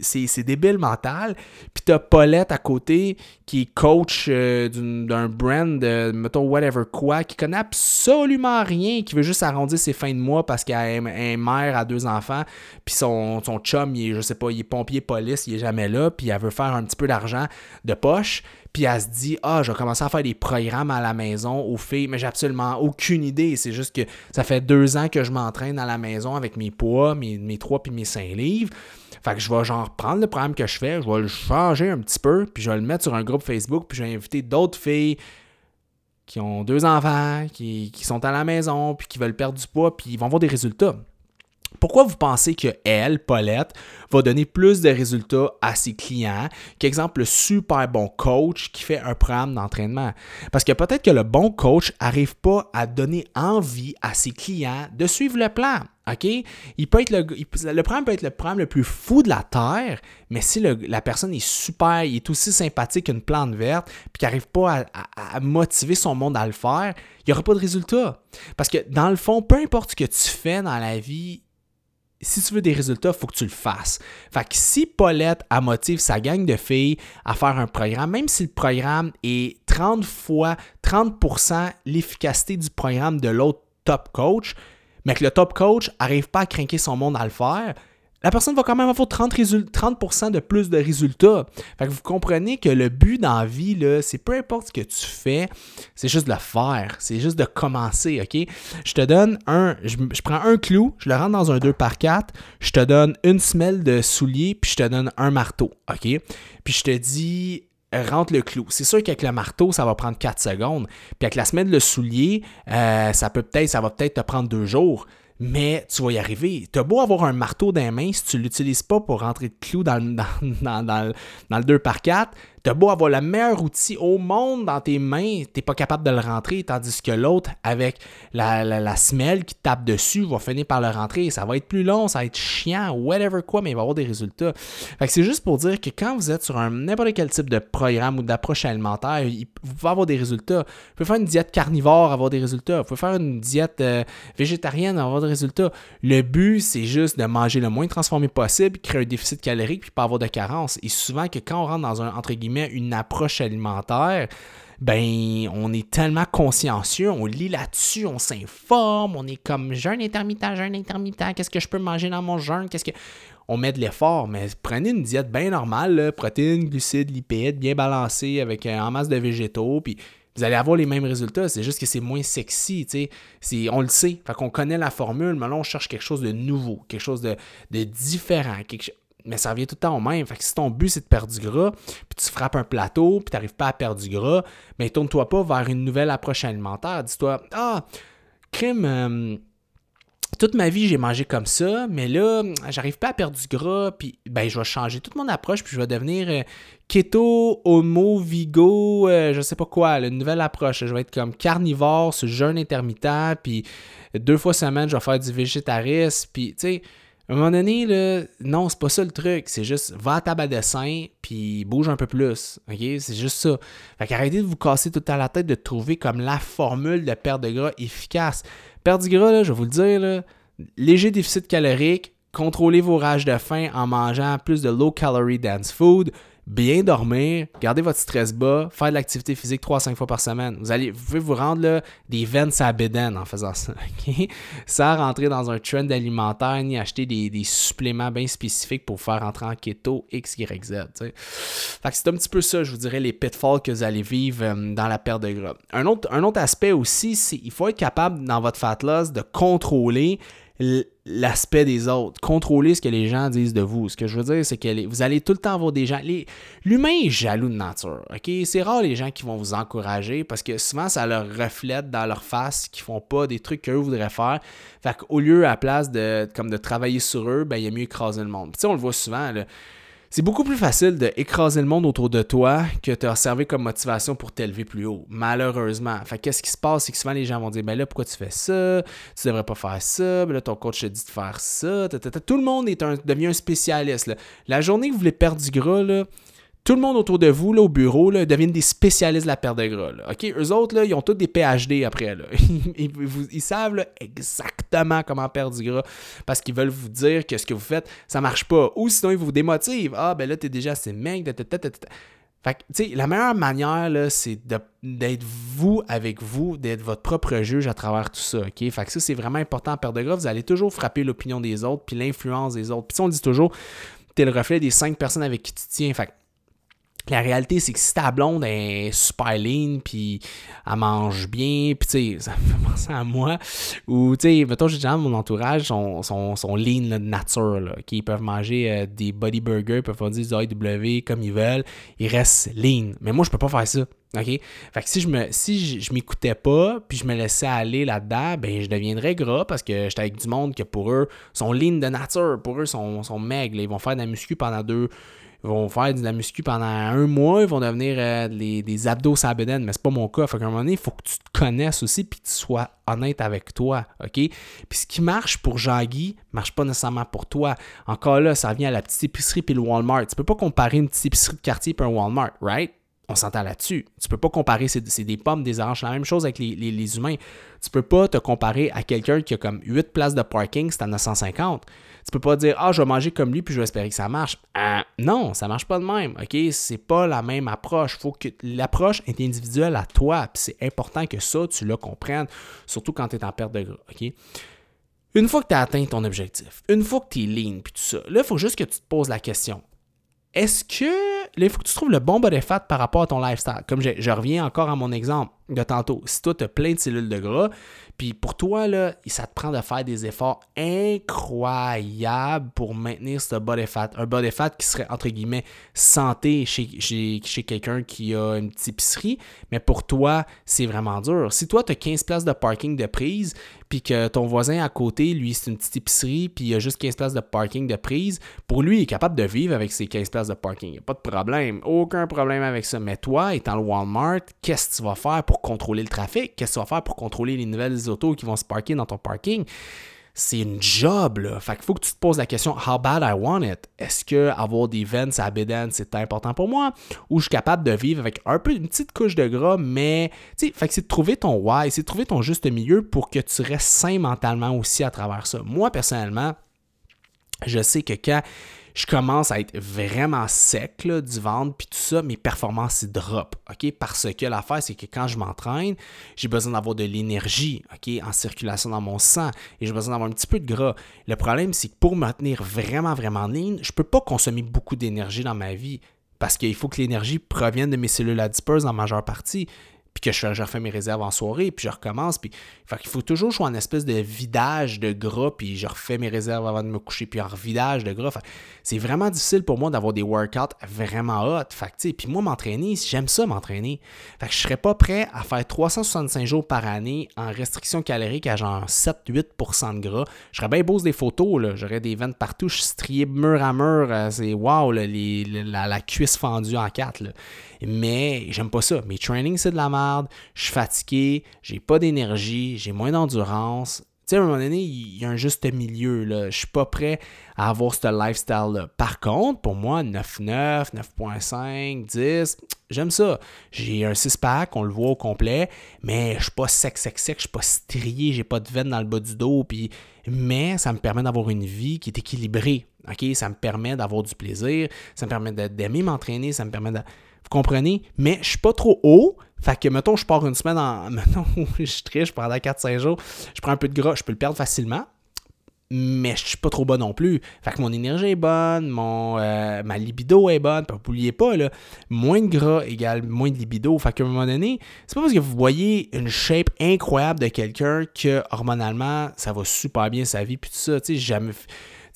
Speaker 1: C'est, débile mental. Puis tu as Paulette à côté qui est coach euh, d'un brand, de, mettons, whatever quoi, qui connaît absolument rien, qui veut juste arrondir ses fins de mois parce qu'elle est mère à deux enfants. Puis son, son chum, il est, je sais pas, il est pompier police, il est jamais là. Puis elle veut faire un petit peu d'argent de poche puis elle se dit Ah, je vais commencer à faire des programmes à la maison aux filles, mais j'ai absolument aucune idée. C'est juste que ça fait deux ans que je m'entraîne à la maison avec mes poids, mes, mes 3 puis mes 5 livres. Fait que je vais genre prendre le programme que je fais, je vais le changer un petit peu, puis je vais le mettre sur un groupe Facebook, puis je vais inviter d'autres filles qui ont deux enfants, qui, qui sont à la maison, puis qui veulent perdre du poids, puis ils vont avoir des résultats. Pourquoi vous pensez que elle, Paulette, va donner plus de résultats à ses clients qu'exemple le super bon coach qui fait un programme d'entraînement? Parce que peut-être que le bon coach n'arrive pas à donner envie à ses clients de suivre le plan. OK? Il peut être le, le problème peut être le problème le plus fou de la Terre, mais si la personne est super, il est aussi sympathique qu'une plante verte, puis qu'il n'arrive pas à, motiver son monde à le faire, il n'y aura pas de résultat. Parce que dans le fond, peu importe ce que tu fais dans la vie, si tu veux des résultats, il faut que tu le fasses. Fait que si Paulette a motive sa gang de filles à faire un programme, même si le programme est 30 fois, 30% l'efficacité du programme de l'autre top coach, mais que le top coach n'arrive pas à craquer son monde à le faire, la personne va quand même avoir 30, 30 de plus de résultats. Fait que vous comprenez que le but dans la vie, c'est peu importe ce que tu fais, c'est juste de le faire. C'est juste de commencer, OK? Je te donne un, je, prends un clou, je le rentre dans un 2 par 4 je te donne une semelle de soulier, puis je te donne un marteau, OK? Puis je te dis, rentre le clou. C'est sûr qu'avec le marteau, ça va prendre 4 secondes. Puis avec la semelle de soulier, euh, ça peut peut-être, ça va peut-être te prendre deux jours mais tu vas y arriver. Tu as beau avoir un marteau dans les mains, si tu l'utilises pas pour rentrer de clous dans, dans, dans, dans le 2 par 4 T'as beau avoir le meilleur outil au monde dans tes mains, t'es pas capable de le rentrer, tandis que l'autre, avec la, la, semelle qui tape dessus, va finir par le rentrer. Ça va être plus long, ça va être chiant, whatever quoi, mais il va avoir des résultats. Fait que c'est juste pour dire que quand vous êtes sur un n'importe quel type de programme ou d'approche alimentaire, vous pouvez avoir des résultats. Vous pouvez faire une diète carnivore, avoir des résultats. Vous pouvez faire une diète euh, végétarienne, avoir des résultats. Le but, c'est juste de manger le moins transformé possible, créer un déficit calorique, puis pas avoir de carence. Et souvent que quand on rentre dans un, entre guillemets, une approche alimentaire, ben on est tellement consciencieux, on lit là-dessus, on s'informe, on est comme jeûne intermittent, jeûne intermittent, qu'est-ce que je peux manger dans mon jeûne, qu'est-ce que on met de l'effort, mais prenez une diète bien normale, protéines, glucides, lipides, bien balancée avec euh, en masse de végétaux, puis vous allez avoir les mêmes résultats. C'est juste que c'est moins sexy, tu sais. On le sait. Fait qu'on connaît la formule, mais là, on cherche quelque chose de nouveau, quelque chose de, de différent, quelque mais ça revient tout le temps au même. Fait que si ton but c'est de perdre du gras, puis tu frappes un plateau, puis tu n'arrives pas à perdre du gras, mais tourne-toi pas vers une nouvelle approche alimentaire. Dis-toi, ah, crime, euh, toute ma vie j'ai mangé comme ça, mais là, j'arrive pas à perdre du gras, puis ben je vais changer toute mon approche, puis je vais devenir euh, keto, homo, vigo, euh, je sais pas quoi, une nouvelle approche. Je vais être comme carnivore, ce jeûne intermittent, puis deux fois semaine, je vais faire du végétarisme, puis tu sais à un moment donné, là, non, c'est pas ça le truc. C'est juste, va à table à dessin, puis bouge un peu plus. OK? C'est juste ça. Fait qu'arrêtez de vous casser tout à la tête de trouver comme la formule de perte de gras efficace. Perte du gras, je vais vous le dire, léger déficit calorique, contrôlez vos rages de faim en mangeant plus de low calorie dance food, bien dormir, garder votre stress bas, faire de l'activité physique 3-5 fois par semaine. Vous, allez, vous pouvez vous rendre là, des veines à bédaine en faisant ça. Sans rentrer dans un trend alimentaire ni acheter des, suppléments bien spécifiques pour faire rentrer en keto X, Y, Z. c'est un petit peu ça, je vous dirais, les pitfalls que vous allez vivre euh, dans la perte de gras. Un autre, un autre aspect aussi, c'est qu'il faut être capable dans votre fat loss de contrôler l'aspect des autres, contrôler ce que les gens disent de vous. Ce que je veux dire, c'est que vous allez tout le temps avoir des gens. L'humain est jaloux de nature. C'est rare les gens qui vont vous encourager parce que souvent ça leur reflète dans leur face qu'ils font pas des trucs qu'eux voudraient faire. Fait qu'au lieu, à la place de, comme de travailler sur eux, ben, il y a mieux écraser le monde. Puis on le voit souvent. C'est beaucoup plus facile d'écraser le monde autour de toi que de servi comme motivation pour t'élever plus haut, malheureusement. Fait qu'est-ce qui se passe, c'est que souvent les gens vont dire Ben là, pourquoi tu fais ça? Tu devrais pas faire ça. Ben là, ton coach te dit de faire ça. Tout le monde est un, devient un spécialiste. La journée que vous voulez perdre du gras, là, tout le monde autour de vous, là, au bureau, là, deviennent des spécialistes de la perte de gras. OK? Eux autres, là, ils ont tous des PhD après. Là. ils, savent exactement comment perdre du gras parce qu'ils veulent vous dire que ce que vous faites, ça marche pas. Ou sinon, ils vous démotivent. Ah, ben là, t'es déjà assez mec. Fait que, tu sais, la meilleure manière, là, c'est d'être vous avec vous, d'être votre propre juge à travers tout ça? Fait que ça, c'est vraiment important en perte de gras. Vous allez toujours frapper l'opinion des autres, puis l'influence des autres. Puis on dit toujours, t'es le reflet des cinq personnes avec qui tu tiens. Fait la réalité, c'est que si ta blonde est super lean, puis elle mange bien, puis tu sais, ça me fait penser à moi, ou tu sais, mettons, j'ai des gens de mon entourage sont, sont, lean de nature, là, qui peuvent manger euh, des body burgers, peuvent faire des AW comme ils veulent, ils restent lean. Mais moi, je peux pas faire ça. OK? Fait que si je me si je, m'écoutais pas, puis je me laissais aller là-dedans, ben je deviendrais gras parce que j'étais avec du monde que pour eux sont lean de nature, pour eux sont, sont maigres, ils vont faire de la muscu pendant deux ils vont faire de la muscu pendant un mois, ils vont devenir euh, des abdos à mais c'est pas mon cas. Fait qu'à un moment donné, il faut que tu te connaisses aussi puis que tu sois honnête avec toi, OK? Puis ce qui marche pour Jean-Guy marche pas nécessairement pour toi. Encore là, ça vient à la petite épicerie puis le Walmart. Tu peux pas comparer une petite épicerie de quartier puis un Walmart, right? on s'entend là-dessus. Tu peux pas comparer, c'est des pommes, des oranges. La même chose avec les, humains. Tu peux pas te comparer à quelqu'un qui a comme 8 places de parking, c'est à 950. Tu peux pas dire Ah, je vais manger comme lui puis je vais espérer que ça marche. Ah, non, ça marche pas de même. OK? C'est pas la même approche. Faut que l'approche est individuelle à toi. Puis c'est important que ça, tu le comprennes, surtout quand tu es en perte de gras. OK? Une fois que tu as atteint ton objectif, une fois que tu es lean puis tout ça, là, il faut juste que tu te poses la question est-ce que là, il faut que tu trouves le bon body fat par rapport à ton lifestyle? Comme je, reviens encore à mon exemple de tantôt. Si toi, tu as plein de cellules de gras, puis pour toi, là, ça te prend de faire des efforts incroyables pour maintenir ce body fat. Un body fat qui serait, entre guillemets, santé chez, chez, quelqu'un qui a une petite épicerie, mais pour toi, c'est vraiment dur. Si toi, tu as 15 places de parking de prise, puis que ton voisin à côté, lui, c'est une petite épicerie, puis il a juste 15 places de parking de prise, pour lui, il est capable de vivre avec ses 15 places de parking. Il n'y a pas de problème. Aucun problème avec ça. Mais toi, étant le Walmart, qu'est-ce que tu vas faire pour contrôler le trafic? Qu'est-ce que tu vas faire pour contrôler les nouvelles autos qui vont se parker dans ton parking? c'est une job, là. Fait qu'il faut que tu te poses la question How bad I want it? Est-ce que avoir des veines à bédaine, c'est important pour moi? Ou je suis capable de vivre avec un peu une petite couche de gras, mais tu sais, fait que c'est de trouver ton why, c'est de trouver ton juste milieu pour que tu restes sain mentalement aussi à travers ça. Moi, personnellement, je sais que quand je commence à être vraiment sec là, du ventre, puis tout ça, mes performances drop, OK? Parce que l'affaire, c'est que quand je m'entraîne, j'ai besoin d'avoir de l'énergie, OK, en circulation dans mon sang, et j'ai besoin d'avoir un petit peu de gras. Le problème, c'est que pour me tenir vraiment, vraiment lean, je ne peux pas consommer beaucoup d'énergie dans ma vie, parce qu'il faut que l'énergie provienne de mes cellules adipeuses en majeure partie puis que je, refais mes réserves en soirée, puis je recommence. Puis, fait qu'il faut toujours jouer en espèce de vidage de gras, puis je refais mes réserves avant de me coucher, puis en vidage de gras. c'est vraiment difficile pour moi d'avoir des workouts vraiment hot. Puis moi, m'entraîner, j'aime ça m'entraîner. Fait que je serais pas prêt à faire 365 jours par année en restriction calorique à genre 7-8% de gras. Je serais bien beau des photos, là. J'aurais des veines partout, je strié mur à mur. Euh, c'est wow, la, la, cuisse fendue en quatre. Mais j'aime pas ça. Mes trainings, c'est de la merde. Je suis fatigué. J'ai pas d'énergie. J'ai moins d'endurance. Tu sais, à un moment donné, il y a un juste milieu. Là. Je suis pas prêt à avoir ce lifestyle-là. Par contre, pour moi, 9,9, 9,5, 10, j'aime ça. J'ai un 6-pack, on le voit au complet, mais je suis pas sec, sec, sec, je suis pas strié, j'ai pas de veine dans le bas du dos, puis... mais ça me permet d'avoir une vie qui est équilibrée. OK? Ça me permet d'avoir du plaisir, ça me permet d'aimer m'entraîner, ça me permet de vous comprenez? Mais je suis pas trop haut. Fait que, mettons, je pars une semaine en. Mettons, je triche pendant 4-5 jours. Je prends un peu de gras, je peux le perdre facilement. Mais je suis pas trop bas non plus. Fait que mon énergie est bonne, mon, euh, ma libido est bonne. N'oubliez pas, là, moins de gras égale moins de libido. Fait qu'à un moment donné, c'est pas parce que vous voyez une shape incroyable de quelqu'un que hormonalement, ça va super bien sa vie. Puis tout ça, tu sais, jamais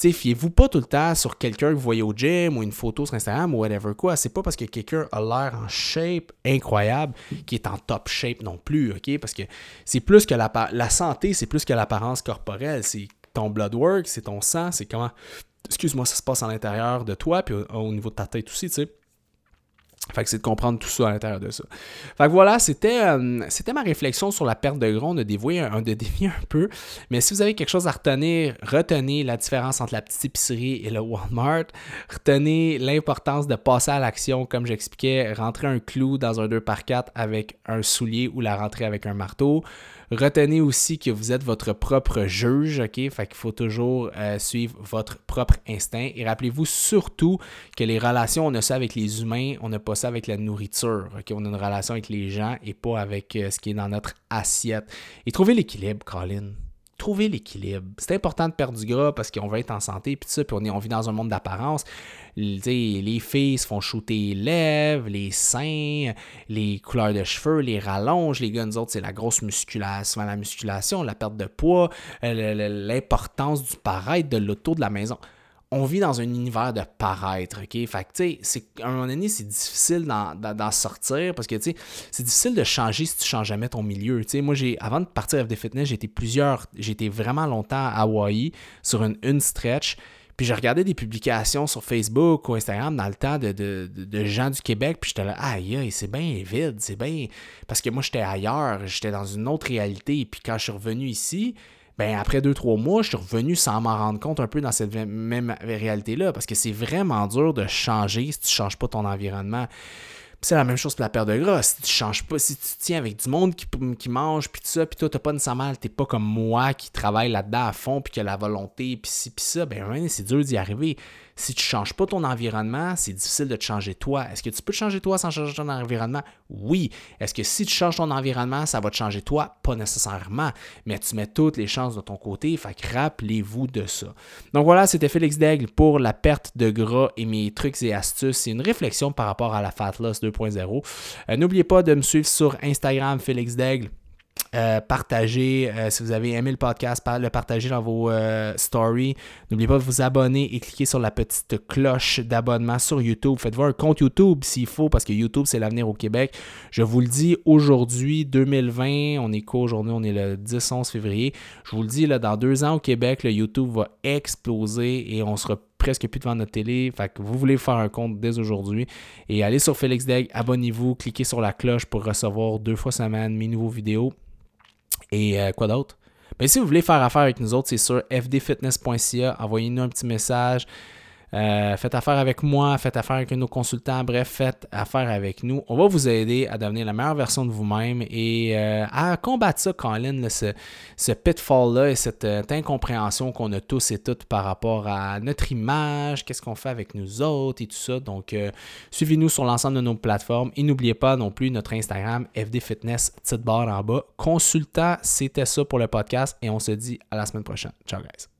Speaker 1: sais, fiez-vous pas tout le temps sur quelqu'un que vous voyez au gym ou une photo sur Instagram ou whatever quoi. C'est pas parce que quelqu'un a l'air en shape incroyable qui est en top shape non plus, OK? Parce que c'est plus que la, la santé, c'est plus que l'apparence corporelle. C'est ton blood work, c'est ton sang, c'est comment, excuse-moi, ça se passe à l'intérieur de toi, puis au niveau de ta tête aussi, tu sais. Fait que c'est de comprendre tout ça à l'intérieur de ça. Fait que voilà, c'était, euh, ma réflexion sur la perte de gras. On a dévié un, un peu. Mais si vous avez quelque chose à retenir, retenez la différence entre la petite épicerie et le Walmart. Retenez l'importance de passer à l'action, comme j'expliquais, rentrer un clou dans un 2x4 avec un soulier ou la rentrer avec un marteau. Retenez aussi que vous êtes votre propre juge, OK? Fait qu'il faut toujours euh, suivre votre propre instinct. Et rappelez-vous surtout que les relations, on a ça avec les humains, on n'a pas ça avec la nourriture? On a une relation avec les gens et pas avec euh, ce qui est dans notre assiette. Et trouvez l'équilibre, Colin trouver l'équilibre. C'est important de perdre du gras parce qu'on veut être en santé, puis ça, puis on vit dans un monde d'apparence. Les filles se font shooter les lèvres, les seins, les couleurs de cheveux, les rallonges. Les gars, nous autres, c'est la grosse musculation, la musculation, la perte de poids, euh, l'importance du paraître de l'auto de la maison. On vit dans un univers de paraître, OK? Fait que, tu sais, à un moment donné, c'est difficile d'en sortir parce que, c'est difficile de changer si tu changes jamais ton milieu. Tu sais, moi, j'ai, avant de partir à FD Fitness, été plusieurs, été vraiment longtemps à Hawaï sur une, une stretch. Puis je regardais des publications sur Facebook ou Instagram dans le temps de, de, gens du Québec, puis j'étais là, aïe, c'est bien vide, c'est bien. Parce que moi, j'étais ailleurs, j'étais dans une autre réalité. Puis quand je suis revenu ici, ben après deux, trois mois, je suis revenu sans m'en rendre compte un peu dans cette même réalité-là. Parce que c'est vraiment dur de changer si tu ne changes pas ton environnement c'est la même chose pour la perte de gras. Si tu changes pas, si tu tiens avec du monde qui, qui mange, puis tout ça, puis toi, t'as pas nécessairement, t'es pas comme moi qui travaille là-dedans à fond, puis qui a la volonté, puis ci, puis ça, ben c'est dur d'y arriver. Si tu ne changes pas ton environnement, c'est difficile de te changer toi. Est-ce que tu peux te changer toi sans changer ton environnement? Oui. Est-ce que si tu changes ton environnement, ça va te changer toi? Pas nécessairement. Mais tu mets toutes les chances de ton côté. Fait que rappelez-vous de ça. Donc voilà, c'était Félix Daigle pour la perte de gras et mes trucs et astuces. C'est une réflexion par rapport à la Fat Loss 2.0. Euh, n'oubliez pas de me suivre sur Instagram, Félix Daigle. Euh, partagez. Euh, si vous avez aimé le podcast, le partagez dans vos euh, stories. N'oubliez pas de vous abonner et cliquer sur la petite cloche d'abonnement sur YouTube. Faites-vous un compte YouTube s'il faut, parce que YouTube, c'est l'avenir au Québec. Je vous le dis aujourd'hui, 2020, on est quoi aujourd'hui? On est le 10-11 février. Je vous le dis, là, dans deux ans au Québec, le YouTube va exploser et on sera presque plus devant notre télé. Fait que vous voulez faire un compte dès aujourd'hui. Et allez sur Félix Deg, abonnez-vous, cliquez sur la cloche pour recevoir deux fois semaine mes nouveaux vidéos. Et euh, quoi d'autre? Ben, si vous voulez faire affaire avec nous autres, c'est sur fdfitness.ca. Envoyez-nous un petit message. Euh, faites affaire avec moi, faites affaire avec nos consultants, bref, faites affaire avec nous. On va vous aider à devenir la meilleure version de vous-même et euh, à combattre ça, Colin, ce, pitfall-là et cette, incompréhension qu'on a tous et toutes par rapport à notre image, qu'est-ce qu'on fait avec nous autres et tout ça. Donc, euh, suivez-nous sur l'ensemble de nos plateformes et n'oubliez pas non plus notre Instagram, FD Fitness, petite barre en bas. Consultant, c'était ça pour le podcast et on se dit à la semaine prochaine. Ciao, guys.